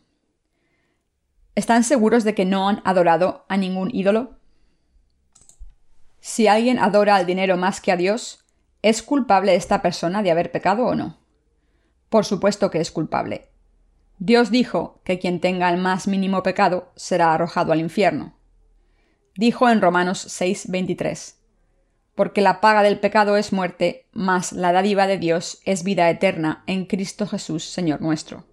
Speaker 1: ¿Están seguros de que no han adorado a ningún ídolo? Si alguien adora al dinero más que a Dios, ¿es culpable esta persona de haber pecado o no? Por supuesto que es culpable. Dios dijo que quien tenga el más mínimo pecado será arrojado al infierno. Dijo en Romanos 6:23, Porque la paga del pecado es muerte, mas la dádiva de Dios es vida eterna en Cristo Jesús, Señor nuestro.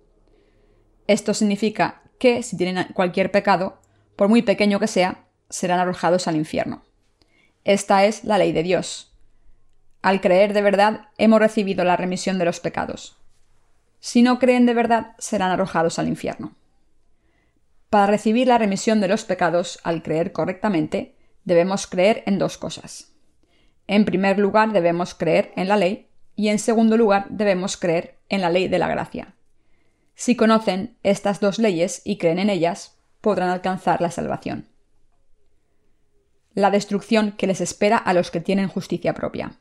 Speaker 1: Esto significa que si tienen cualquier pecado, por muy pequeño que sea, serán arrojados al infierno. Esta es la ley de Dios. Al creer de verdad, hemos recibido la remisión de los pecados. Si no creen de verdad, serán arrojados al infierno. Para recibir la remisión de los pecados, al creer correctamente, debemos creer en dos cosas. En primer lugar, debemos creer en la ley y en segundo lugar, debemos creer en la ley de la gracia. Si conocen estas dos leyes y creen en ellas, podrán alcanzar la salvación. La destrucción que les espera a los que tienen justicia propia.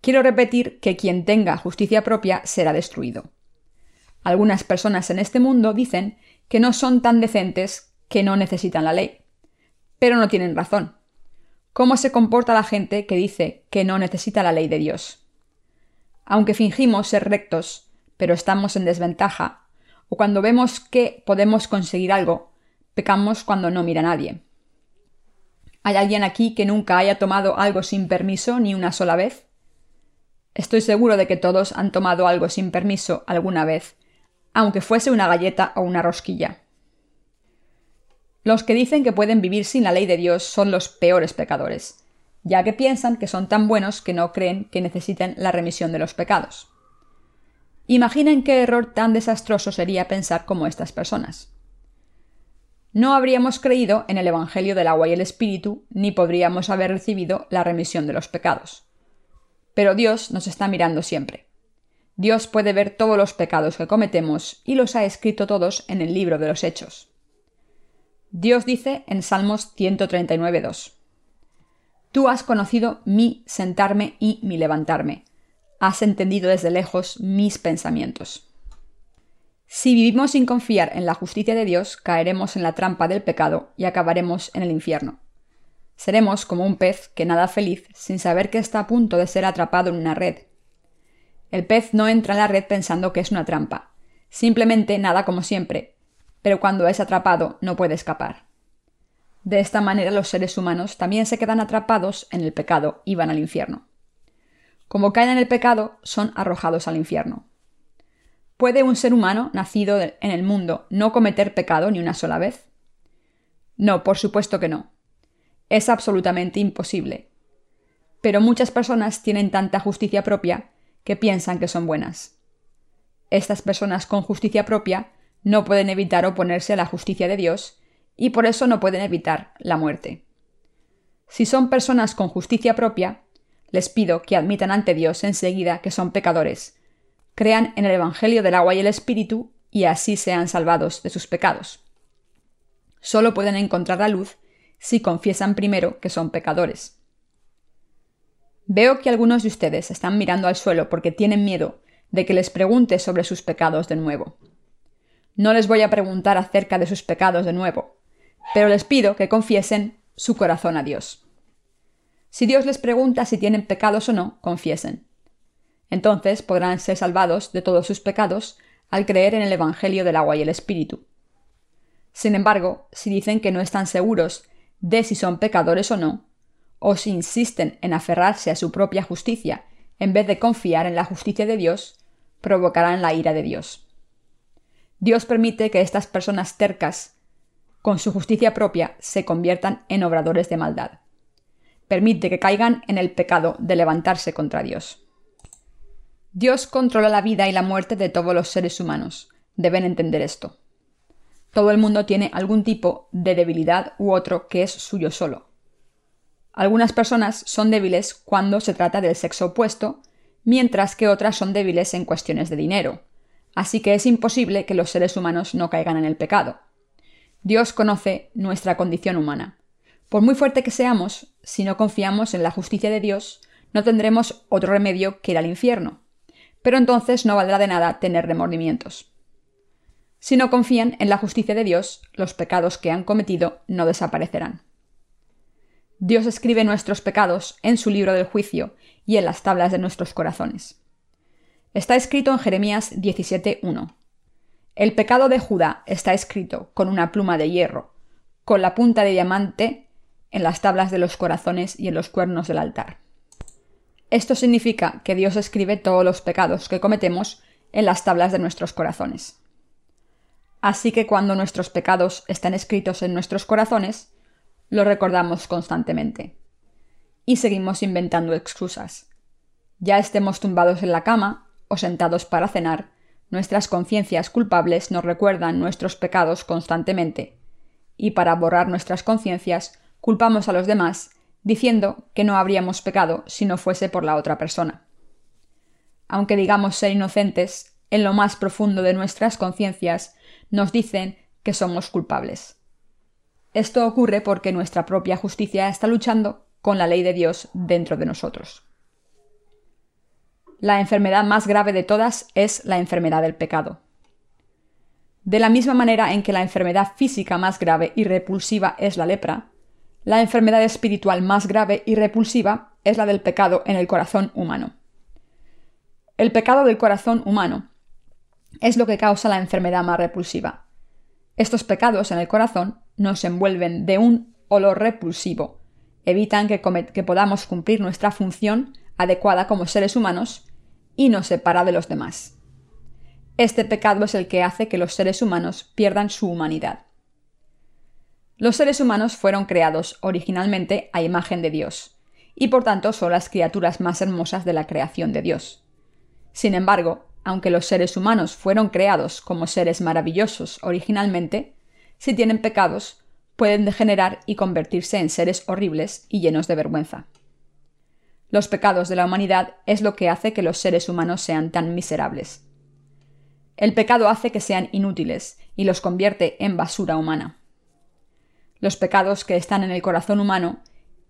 Speaker 1: Quiero repetir que quien tenga justicia propia será destruido. Algunas personas en este mundo dicen que no son tan decentes que no necesitan la ley. Pero no tienen razón. ¿Cómo se comporta la gente que dice que no necesita la ley de Dios? Aunque fingimos ser rectos, pero estamos en desventaja, o cuando vemos que podemos conseguir algo, pecamos cuando no mira a nadie. ¿Hay alguien aquí que nunca haya tomado algo sin permiso ni una sola vez? Estoy seguro de que todos han tomado algo sin permiso alguna vez, aunque fuese una galleta o una rosquilla. Los que dicen que pueden vivir sin la ley de Dios son los peores pecadores, ya que piensan que son tan buenos que no creen que necesiten la remisión de los pecados. Imaginen qué error tan desastroso sería pensar como estas personas. No habríamos creído en el Evangelio del agua y el Espíritu, ni podríamos haber recibido la remisión de los pecados. Pero Dios nos está mirando siempre. Dios puede ver todos los pecados que cometemos y los ha escrito todos en el libro de los Hechos. Dios dice en Salmos 139.2 Tú has conocido mi sentarme y mi levantarme. Has entendido desde lejos mis pensamientos. Si vivimos sin confiar en la justicia de Dios, caeremos en la trampa del pecado y acabaremos en el infierno. Seremos como un pez que nada feliz sin saber que está a punto de ser atrapado en una red el pez no entra en la red pensando que es una trampa. Simplemente nada como siempre, pero cuando es atrapado no puede escapar. De esta manera los seres humanos también se quedan atrapados en el pecado y van al infierno. Como caen en el pecado, son arrojados al infierno. ¿Puede un ser humano nacido en el mundo no cometer pecado ni una sola vez? No, por supuesto que no. Es absolutamente imposible. Pero muchas personas tienen tanta justicia propia que piensan que son buenas. Estas personas con justicia propia no pueden evitar oponerse a la justicia de Dios y por eso no pueden evitar la muerte. Si son personas con justicia propia, les pido que admitan ante Dios enseguida que son pecadores, crean en el Evangelio del agua y el Espíritu y así sean salvados de sus pecados. Solo pueden encontrar la luz si confiesan primero que son pecadores. Veo que algunos de ustedes están mirando al suelo porque tienen miedo de que les pregunte sobre sus pecados de nuevo. No les voy a preguntar acerca de sus pecados de nuevo, pero les pido que confiesen su corazón a Dios. Si Dios les pregunta si tienen pecados o no, confiesen. Entonces podrán ser salvados de todos sus pecados al creer en el Evangelio del agua y el Espíritu. Sin embargo, si dicen que no están seguros de si son pecadores o no, o si insisten en aferrarse a su propia justicia en vez de confiar en la justicia de Dios, provocarán la ira de Dios. Dios permite que estas personas tercas, con su justicia propia, se conviertan en obradores de maldad. Permite que caigan en el pecado de levantarse contra Dios. Dios controla la vida y la muerte de todos los seres humanos. Deben entender esto. Todo el mundo tiene algún tipo de debilidad u otro que es suyo solo. Algunas personas son débiles cuando se trata del sexo opuesto, mientras que otras son débiles en cuestiones de dinero. Así que es imposible que los seres humanos no caigan en el pecado. Dios conoce nuestra condición humana. Por muy fuerte que seamos, si no confiamos en la justicia de Dios, no tendremos otro remedio que ir al infierno. Pero entonces no valdrá de nada tener remordimientos. Si no confían en la justicia de Dios, los pecados que han cometido no desaparecerán. Dios escribe nuestros pecados en su libro del juicio y en las tablas de nuestros corazones. Está escrito en Jeremías 17.1. El pecado de Judá está escrito con una pluma de hierro, con la punta de diamante en las tablas de los corazones y en los cuernos del altar. Esto significa que Dios escribe todos los pecados que cometemos en las tablas de nuestros corazones. Así que cuando nuestros pecados están escritos en nuestros corazones, lo recordamos constantemente. y seguimos inventando excusas. Ya estemos tumbados en la cama o sentados para cenar, nuestras conciencias culpables nos recuerdan nuestros pecados constantemente, y para borrar nuestras conciencias culpamos a los demás diciendo que no habríamos pecado si no fuese por la otra persona. Aunque digamos ser inocentes, en lo más profundo de nuestras conciencias nos dicen que somos culpables. Esto ocurre porque nuestra propia justicia está luchando con la ley de Dios dentro de nosotros. La enfermedad más grave de todas es la enfermedad del pecado. De la misma manera en que la enfermedad física más grave y repulsiva es la lepra, la enfermedad espiritual más grave y repulsiva es la del pecado en el corazón humano. El pecado del corazón humano es lo que causa la enfermedad más repulsiva. Estos pecados en el corazón nos envuelven de un olor repulsivo, evitan que, podamos cumplir nuestra función adecuada como seres humanos y nos separa de los demás. Este pecado es el que hace que los seres humanos pierdan su humanidad. Los seres humanos fueron creados originalmente a imagen de Dios, y por tanto son las criaturas más hermosas de la creación de Dios. Sin embargo, aunque los seres humanos fueron creados como seres maravillosos originalmente, si tienen pecados, pueden degenerar y convertirse en seres horribles y llenos de vergüenza. Los pecados de la humanidad es lo que hace que los seres humanos sean tan miserables. El pecado hace que sean inútiles y los convierte en basura humana. Los pecados que están en el corazón humano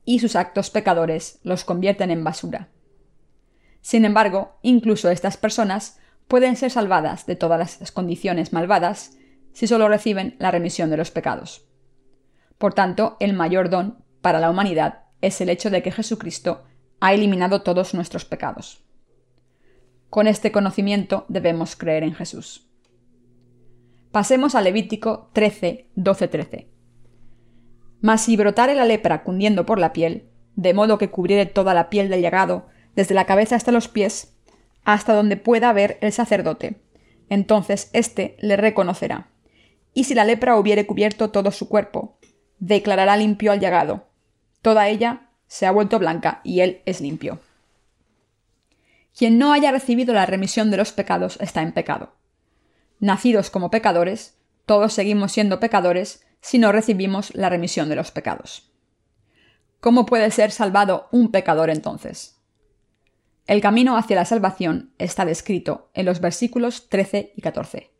Speaker 1: y sus actos pecadores los convierten en basura. Sin embargo, incluso estas personas pueden ser salvadas de todas las condiciones malvadas si solo reciben la remisión de los pecados. Por tanto, el mayor don para la humanidad es el hecho de que Jesucristo ha eliminado todos nuestros pecados. Con este conocimiento debemos creer en Jesús. Pasemos a Levítico 13, 12, 13. Mas si brotare la lepra cundiendo por la piel, de modo que cubriere toda la piel del llagado, desde la cabeza hasta los pies, hasta donde pueda ver el sacerdote, entonces éste le reconocerá. Y si la lepra hubiere cubierto todo su cuerpo, declarará limpio al llagado. Toda ella se ha vuelto blanca y él es limpio. Quien no haya recibido la remisión de los pecados está en pecado. Nacidos como pecadores, todos seguimos siendo pecadores si no recibimos la remisión de los pecados. ¿Cómo puede ser salvado un pecador entonces? El camino hacia la salvación está descrito en los versículos 13 y 14.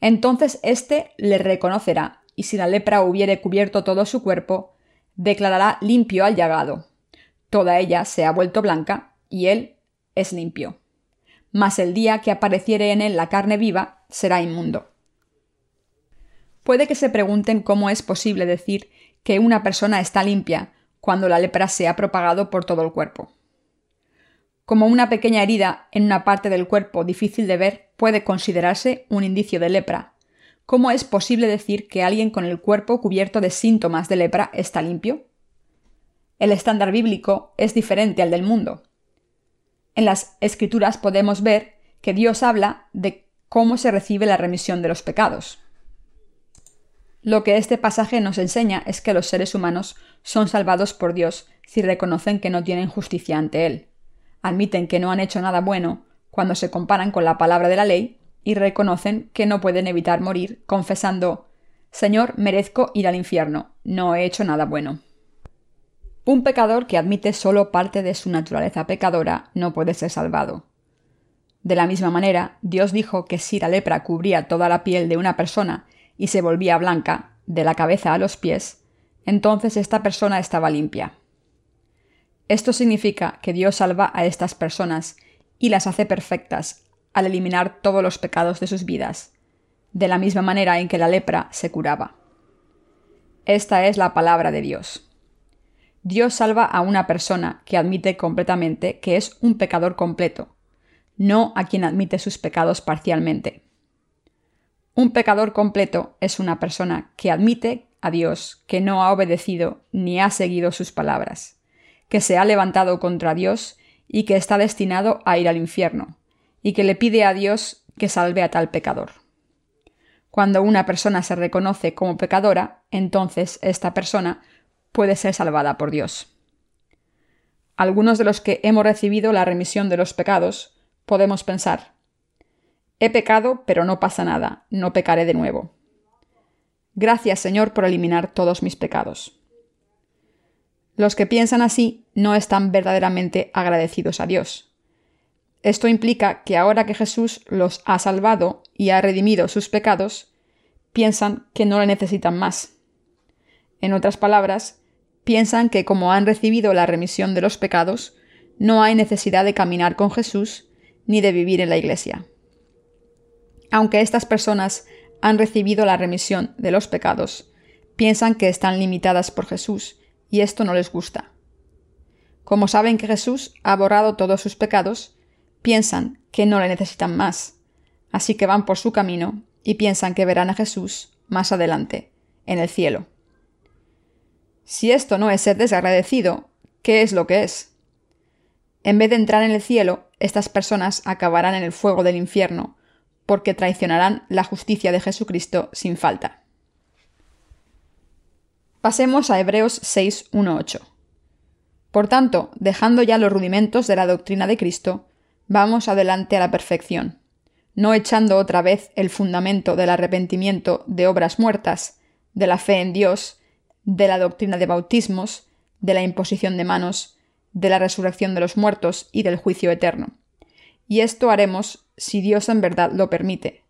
Speaker 1: Entonces éste le reconocerá, y si la lepra hubiere cubierto todo su cuerpo, declarará limpio al llagado. Toda ella se ha vuelto blanca, y él es limpio. Mas el día que apareciere en él la carne viva, será inmundo. Puede que se pregunten cómo es posible decir que una persona está limpia cuando la lepra se ha propagado por todo el cuerpo. Como una pequeña herida en una parte del cuerpo difícil de ver puede considerarse un indicio de lepra, ¿Cómo es posible decir que alguien con el cuerpo cubierto de síntomas de lepra está limpio? El estándar bíblico es diferente al del mundo. En las escrituras podemos ver que Dios habla de cómo se recibe la remisión de los pecados. Lo que este pasaje nos enseña es que los seres humanos son salvados por Dios si reconocen que no tienen justicia ante Él, admiten que no han hecho nada bueno cuando se comparan con la palabra de la ley y reconocen que no pueden evitar morir, confesando Señor, merezco ir al infierno, no he hecho nada bueno. Un pecador que admite solo parte de su naturaleza pecadora no puede ser salvado. De la misma manera, Dios dijo que si la lepra cubría toda la piel de una persona y se volvía blanca, de la cabeza a los pies, entonces esta persona estaba limpia. Esto significa que Dios salva a estas personas y las hace perfectas al eliminar todos los pecados de sus vidas, de la misma manera en que la lepra se curaba. Esta es la palabra de Dios. Dios salva a una persona que admite completamente que es un pecador completo, no a quien admite sus pecados parcialmente. Un pecador completo es una persona que admite a Dios que no ha obedecido ni ha seguido sus palabras, que se ha levantado contra Dios y que está destinado a ir al infierno, y que le pide a Dios que salve a tal pecador. Cuando una persona se reconoce como pecadora, entonces esta persona puede ser salvada por Dios. algunos de los que hemos recibido la remisión de los pecados, podemos pensar, he pecado, pero no pasa nada, no pecaré de nuevo. Gracias, Señor, por eliminar todos mis pecados. Los que piensan así no están verdaderamente agradecidos a Dios. Esto implica que ahora que Jesús los ha salvado y ha redimido sus pecados, piensan que no le necesitan más. En otras palabras, piensan que como han recibido la remisión de los pecados, no hay necesidad de caminar con Jesús ni de vivir en la Iglesia. Aunque estas personas han recibido la remisión de los pecados, piensan que están limitadas por Jesús y esto no les gusta. Como saben que Jesús ha borrado todos sus pecados, piensan que no le necesitan más, así que van por su camino y piensan que verán a Jesús más adelante, en el cielo. Si esto no es ser desagradecido, ¿qué es lo que es? En vez de entrar en el cielo, estas personas acabarán en el fuego del infierno, porque traicionarán la justicia de Jesucristo sin falta. Pasemos a Hebreos 6, Por tanto, dejando ya los rudimentos de la doctrina de Cristo, vamos adelante a la perfección, no echando otra vez el fundamento del arrepentimiento de obras muertas, de la fe en Dios, de la doctrina de bautismos, de la imposición de manos, de la resurrección de los muertos y del juicio eterno. Y esto haremos si Dios en verdad lo permite,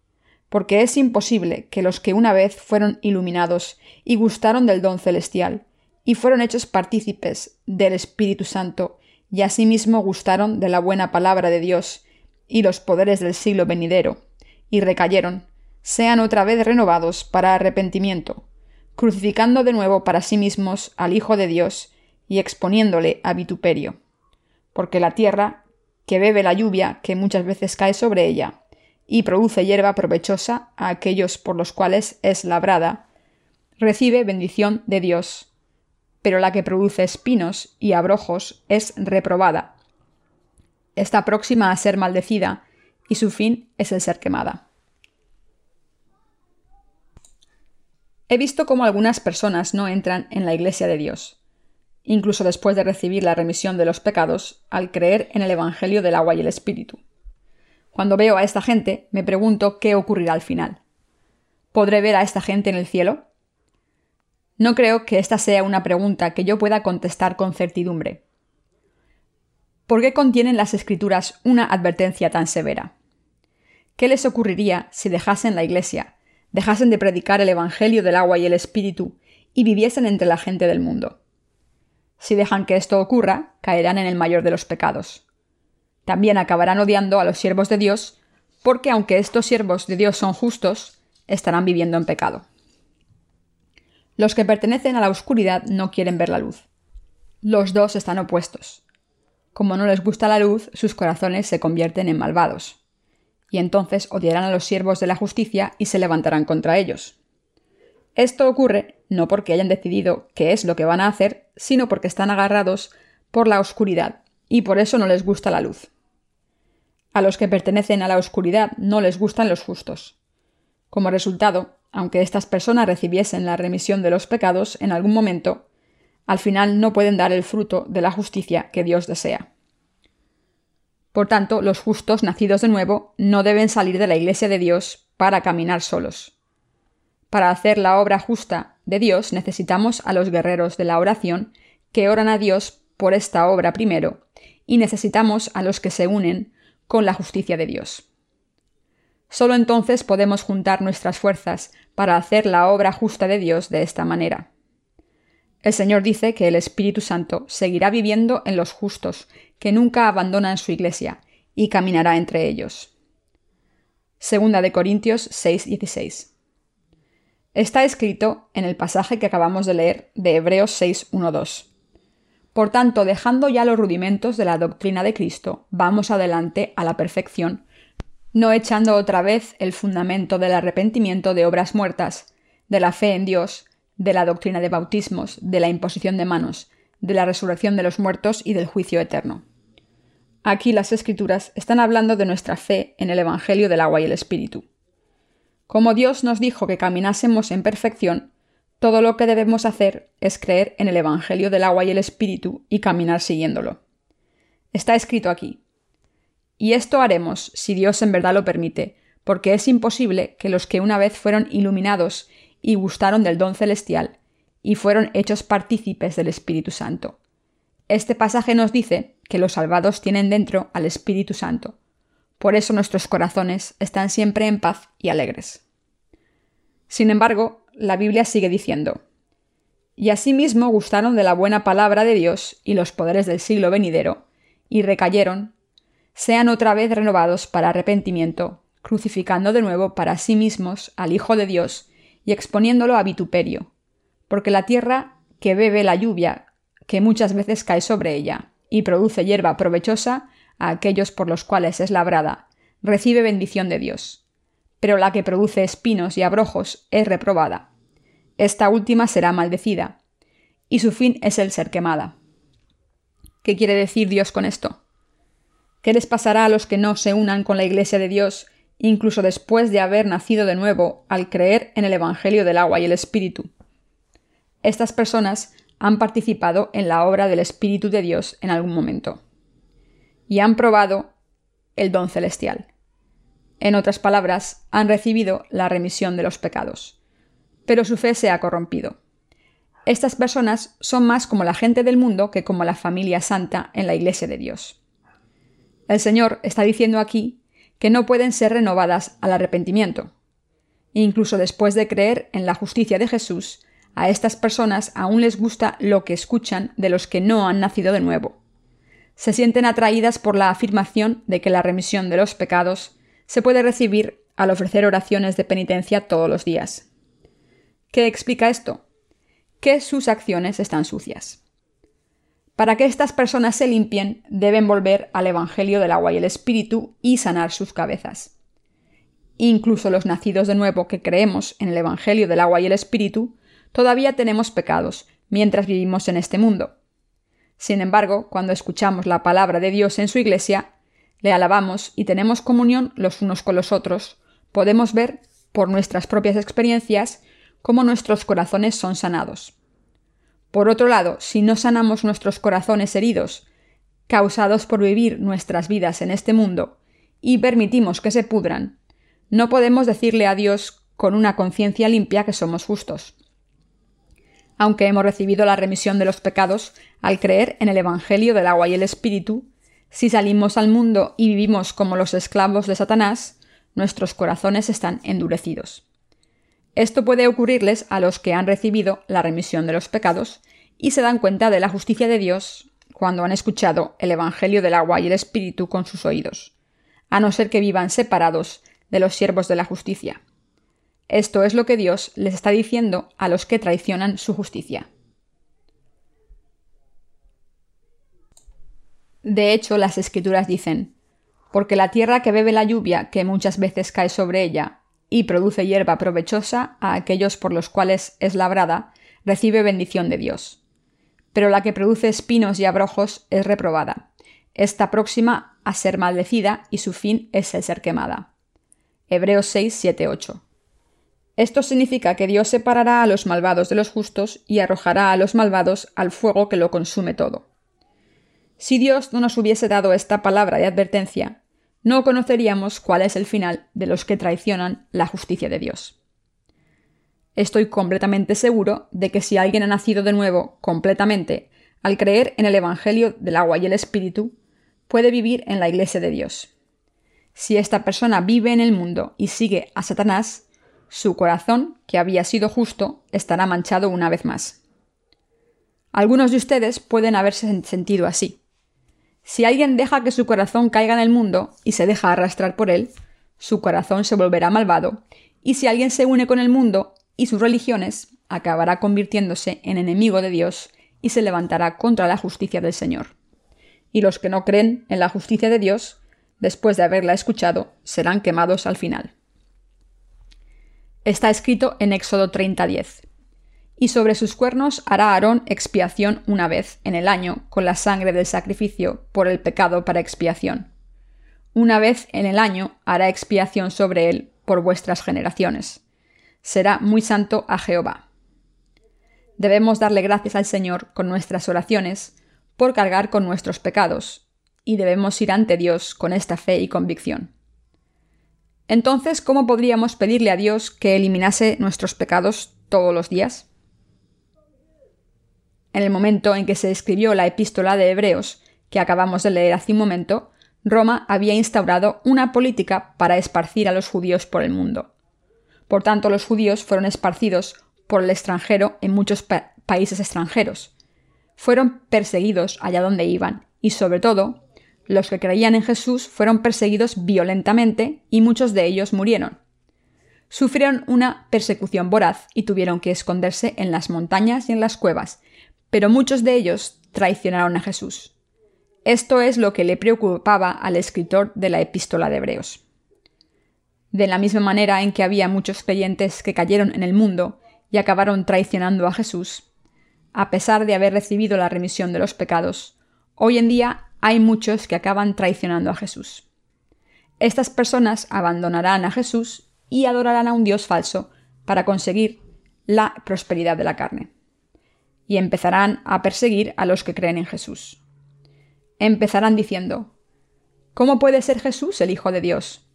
Speaker 1: porque es imposible que los que una vez fueron iluminados y gustaron del don celestial, y fueron hechos partícipes del Espíritu Santo, y asimismo gustaron de la buena palabra de Dios y los poderes del siglo venidero, y recayeron, sean otra vez renovados para arrepentimiento, crucificando de nuevo para sí mismos al Hijo de Dios y exponiéndole a vituperio. Porque la tierra, que bebe la lluvia que muchas veces cae sobre ella, y produce hierba provechosa a aquellos por los cuales es labrada, recibe bendición de Dios. Pero la que produce espinos y abrojos es reprobada. Está próxima a ser maldecida, y su fin es el ser quemada. He visto cómo algunas personas no entran en la Iglesia de Dios, incluso después de recibir la remisión de los pecados, al creer en el Evangelio del agua y el Espíritu. Cuando veo a esta gente, me pregunto qué ocurrirá al final. ¿Podré ver a esta gente en el cielo? No creo que esta sea una pregunta que yo pueda contestar con certidumbre. ¿Por qué contienen las escrituras una advertencia tan severa? ¿Qué les ocurriría si dejasen la Iglesia, dejasen de predicar el Evangelio del agua y el Espíritu y viviesen entre la gente del mundo? Si dejan que esto ocurra, caerán en el mayor de los pecados. También acabarán odiando a los siervos de Dios, porque aunque estos siervos de Dios son justos, estarán viviendo en pecado. Los que pertenecen a la oscuridad no quieren ver la luz. Los dos están opuestos. Como no les gusta la luz, sus corazones se convierten en malvados. Y entonces odiarán a los siervos de la justicia y se levantarán contra ellos. Esto ocurre no porque hayan decidido qué es lo que van a hacer, sino porque están agarrados por la oscuridad y por eso no les gusta la luz. A los que pertenecen a la oscuridad no les gustan los justos. Como resultado, aunque estas personas recibiesen la remisión de los pecados en algún momento, al final no pueden dar el fruto de la justicia que Dios desea. Por tanto, los justos nacidos de nuevo no deben salir de la Iglesia de Dios para caminar solos. Para hacer la obra justa de Dios necesitamos a los guerreros de la oración que oran a Dios por esta obra primero, y necesitamos a los que se unen con la justicia de Dios. Solo entonces podemos juntar nuestras fuerzas para hacer la obra justa de Dios de esta manera. El Señor dice que el Espíritu Santo seguirá viviendo en los justos, que nunca abandonan su iglesia, y caminará entre ellos. Segunda de Corintios 6:16. Está escrito en el pasaje que acabamos de leer de Hebreos 6:1-2. Por tanto, dejando ya los rudimentos de la doctrina de Cristo, vamos adelante a la perfección, no echando otra vez el fundamento del arrepentimiento de obras muertas, de la fe en Dios, de la doctrina de bautismos, de la imposición de manos, de la resurrección de los muertos y del juicio eterno. Aquí las escrituras están hablando de nuestra fe en el Evangelio del agua y el Espíritu. Como Dios nos dijo que caminásemos en perfección, todo lo que debemos hacer es creer en el Evangelio del agua y el Espíritu y caminar siguiéndolo. Está escrito aquí. Y esto haremos, si Dios en verdad lo permite, porque es imposible que los que una vez fueron iluminados y gustaron del don celestial, y fueron hechos partícipes del Espíritu Santo. Este pasaje nos dice que los salvados tienen dentro al Espíritu Santo. Por eso nuestros corazones están siempre en paz y alegres. Sin embargo, la Biblia sigue diciendo, y asimismo gustaron de la buena palabra de Dios y los poderes del siglo venidero, y recayeron, sean otra vez renovados para arrepentimiento, crucificando de nuevo para sí mismos al Hijo de Dios y exponiéndolo a vituperio, porque la tierra que bebe la lluvia, que muchas veces cae sobre ella, y produce hierba provechosa a aquellos por los cuales es labrada, recibe bendición de Dios. Pero la que produce espinos y abrojos es reprobada. Esta última será maldecida, y su fin es el ser quemada. ¿Qué quiere decir Dios con esto? ¿Qué les pasará a los que no se unan con la Iglesia de Dios incluso después de haber nacido de nuevo al creer en el Evangelio del agua y el Espíritu? Estas personas han participado en la obra del Espíritu de Dios en algún momento y han probado el don celestial. En otras palabras, han recibido la remisión de los pecados. Pero su fe se ha corrompido. Estas personas son más como la gente del mundo que como la familia santa en la Iglesia de Dios. El Señor está diciendo aquí que no pueden ser renovadas al arrepentimiento. Incluso después de creer en la justicia de Jesús, a estas personas aún les gusta lo que escuchan de los que no han nacido de nuevo. Se sienten atraídas por la afirmación de que la remisión de los pecados se puede recibir al ofrecer oraciones de penitencia todos los días. ¿Qué explica esto? Que sus acciones están sucias. Para que estas personas se limpien, deben volver al Evangelio del agua y el Espíritu y sanar sus cabezas. Incluso los nacidos de nuevo que creemos en el Evangelio del agua y el Espíritu todavía tenemos pecados mientras vivimos en este mundo. Sin embargo, cuando escuchamos la palabra de Dios en su iglesia, le alabamos y tenemos comunión los unos con los otros, podemos ver, por nuestras propias experiencias, cómo nuestros corazones son sanados. Por otro lado, si no sanamos nuestros corazones heridos, causados por vivir nuestras vidas en este mundo, y permitimos que se pudran, no podemos decirle a Dios con una conciencia limpia que somos justos aunque hemos recibido la remisión de los pecados al creer en el Evangelio del agua y el Espíritu, si salimos al mundo y vivimos como los esclavos de Satanás, nuestros corazones están endurecidos. Esto puede ocurrirles a los que han recibido la remisión de los pecados y se dan cuenta de la justicia de Dios cuando han escuchado el Evangelio del agua y el Espíritu con sus oídos, a no ser que vivan separados de los siervos de la justicia. Esto es lo que Dios les está diciendo a los que traicionan su justicia. De hecho, las escrituras dicen, porque la tierra que bebe la lluvia que muchas veces cae sobre ella y produce hierba provechosa a aquellos por los cuales es labrada, recibe bendición de Dios. Pero la que produce espinos y abrojos es reprobada. Está próxima a ser maldecida y su fin es el ser quemada. Hebreos 6, 7, 8. Esto significa que Dios separará a los malvados de los justos y arrojará a los malvados al fuego que lo consume todo. Si Dios no nos hubiese dado esta palabra de advertencia, no conoceríamos cuál es el final de los que traicionan la justicia de Dios. Estoy completamente seguro de que si alguien ha nacido de nuevo completamente al creer en el Evangelio del agua y el Espíritu, puede vivir en la Iglesia de Dios. Si esta persona vive en el mundo y sigue a Satanás, su corazón, que había sido justo, estará manchado una vez más. Algunos de ustedes pueden haberse sentido así. Si alguien deja que su corazón caiga en el mundo y se deja arrastrar por él, su corazón se volverá malvado, y si alguien se une con el mundo y sus religiones, acabará convirtiéndose en enemigo de Dios y se levantará contra la justicia del Señor. Y los que no creen en la justicia de Dios, después de haberla escuchado, serán quemados al final. Está escrito en Éxodo 30:10. Y sobre sus cuernos hará Aarón expiación una vez en el año con la sangre del sacrificio por el pecado para expiación. Una vez en el año hará expiación sobre él por vuestras generaciones. Será muy santo a Jehová. Debemos darle gracias al Señor con nuestras oraciones por cargar con nuestros pecados, y debemos ir ante Dios con esta fe y convicción. Entonces, ¿cómo podríamos pedirle a Dios que eliminase nuestros pecados todos los días? En el momento en que se escribió la epístola de Hebreos, que acabamos de leer hace un momento, Roma había instaurado una política para esparcir a los judíos por el mundo. Por tanto, los judíos fueron esparcidos por el extranjero en muchos países extranjeros. Fueron perseguidos allá donde iban, y sobre todo, los que creían en Jesús fueron perseguidos violentamente y muchos de ellos murieron. Sufrieron una persecución voraz y tuvieron que esconderse en las montañas y en las cuevas, pero muchos de ellos traicionaron a Jesús. Esto es lo que le preocupaba al escritor de la epístola de Hebreos. De la misma manera en que había muchos creyentes que cayeron en el mundo y acabaron traicionando a Jesús, a pesar de haber recibido la remisión de los pecados, hoy en día hay muchos que acaban traicionando a Jesús. Estas personas abandonarán a Jesús y adorarán a un Dios falso para conseguir la prosperidad de la carne. Y empezarán a perseguir a los que creen en Jesús. Empezarán diciendo, ¿Cómo puede ser Jesús el Hijo de Dios?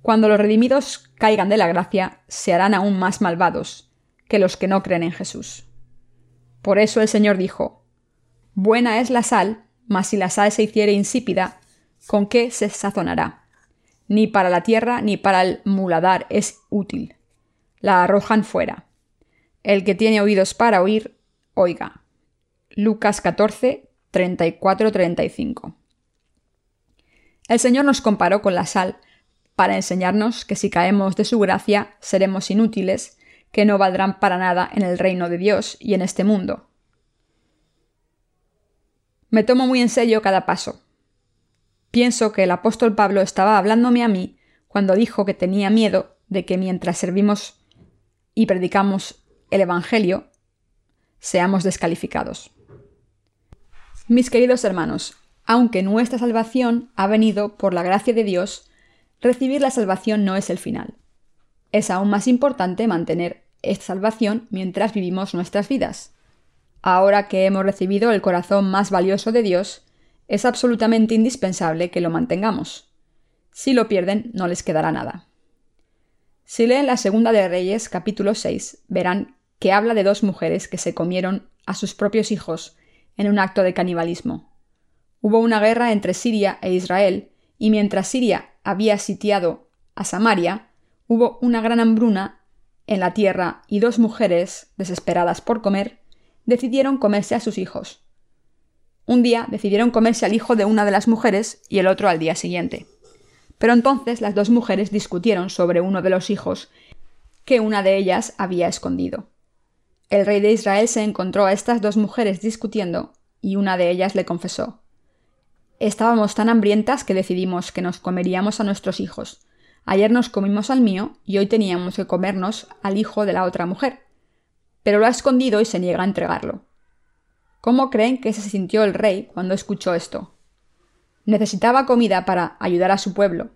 Speaker 1: Cuando los redimidos caigan de la gracia, se harán aún más malvados que los que no creen en Jesús. Por eso el Señor dijo, Buena es la sal mas si la sal se hiciere insípida, ¿con qué se sazonará? Ni para la tierra ni para el muladar es útil. La arrojan fuera. El que tiene oídos para oír, oiga. Lucas 14, 34-35. El Señor nos comparó con la sal para enseñarnos que si caemos de su gracia seremos inútiles, que no valdrán para nada en el reino de Dios y en este mundo. Me tomo muy en serio cada paso. Pienso que el apóstol Pablo estaba hablándome a mí cuando dijo que tenía miedo de que mientras servimos y predicamos el Evangelio, seamos descalificados. Mis queridos hermanos, aunque nuestra salvación ha venido por la gracia de Dios, recibir la salvación no es el final. Es aún más importante mantener esta salvación mientras vivimos nuestras vidas. Ahora que hemos recibido el corazón más valioso de Dios, es absolutamente indispensable que lo mantengamos. Si lo pierden, no les quedará nada. Si leen la Segunda de Reyes, capítulo 6, verán que habla de dos mujeres que se comieron a sus propios hijos en un acto de canibalismo. Hubo una guerra entre Siria e Israel, y mientras Siria había sitiado a Samaria, hubo una gran hambruna en la tierra y dos mujeres, desesperadas por comer, decidieron comerse a sus hijos. Un día decidieron comerse al hijo de una de las mujeres y el otro al día siguiente. Pero entonces las dos mujeres discutieron sobre uno de los hijos que una de ellas había escondido. El rey de Israel se encontró a estas dos mujeres discutiendo y una de ellas le confesó Estábamos tan hambrientas que decidimos que nos comeríamos a nuestros hijos. Ayer nos comimos al mío y hoy teníamos que comernos al hijo de la otra mujer pero lo ha escondido y se niega a entregarlo. ¿Cómo creen que se sintió el rey cuando escuchó esto? Necesitaba comida para ayudar a su pueblo,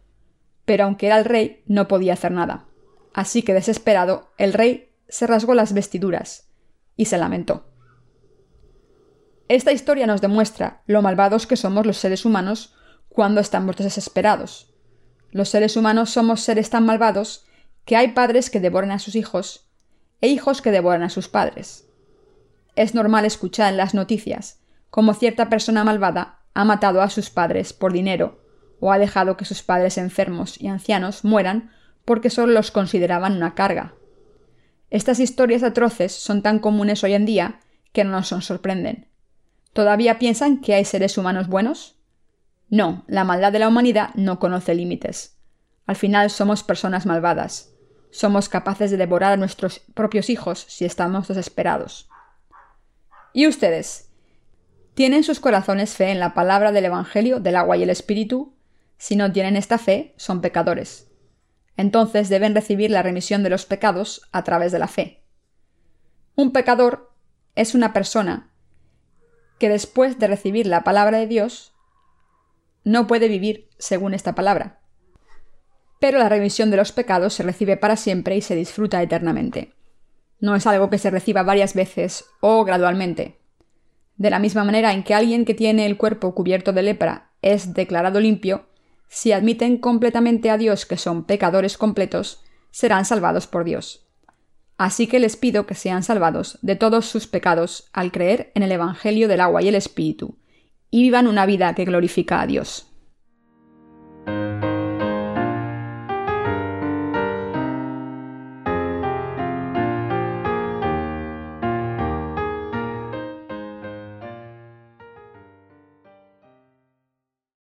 Speaker 1: pero aunque era el rey, no podía hacer nada. Así que desesperado, el rey se rasgó las vestiduras y se lamentó. Esta historia nos demuestra lo malvados que somos los seres humanos cuando estamos desesperados. Los seres humanos somos seres tan malvados que hay padres que devoran a sus hijos e hijos que devoran a sus padres. Es normal escuchar en las noticias cómo cierta persona malvada ha matado a sus padres por dinero o ha dejado que sus padres enfermos y ancianos mueran porque solo los consideraban una carga. Estas historias atroces son tan comunes hoy en día que no nos sorprenden. ¿Todavía piensan que hay seres humanos buenos? No, la maldad de la humanidad no conoce límites. Al final somos personas malvadas, somos capaces de devorar a nuestros propios hijos si estamos desesperados. ¿Y ustedes? ¿Tienen sus corazones fe en la palabra del Evangelio del agua y el Espíritu? Si no tienen esta fe, son pecadores. Entonces deben recibir la remisión de los pecados a través de la fe. Un pecador es una persona que después de recibir la palabra de Dios no puede vivir según esta palabra pero la remisión de los pecados se recibe para siempre y se disfruta eternamente. No es algo que se reciba varias veces o gradualmente. De la misma manera en que alguien que tiene el cuerpo cubierto de lepra es declarado limpio, si admiten completamente a Dios que son pecadores completos, serán salvados por Dios. Así que les pido que sean salvados de todos sus pecados al creer en el Evangelio del agua y el Espíritu, y vivan una vida que glorifica a Dios.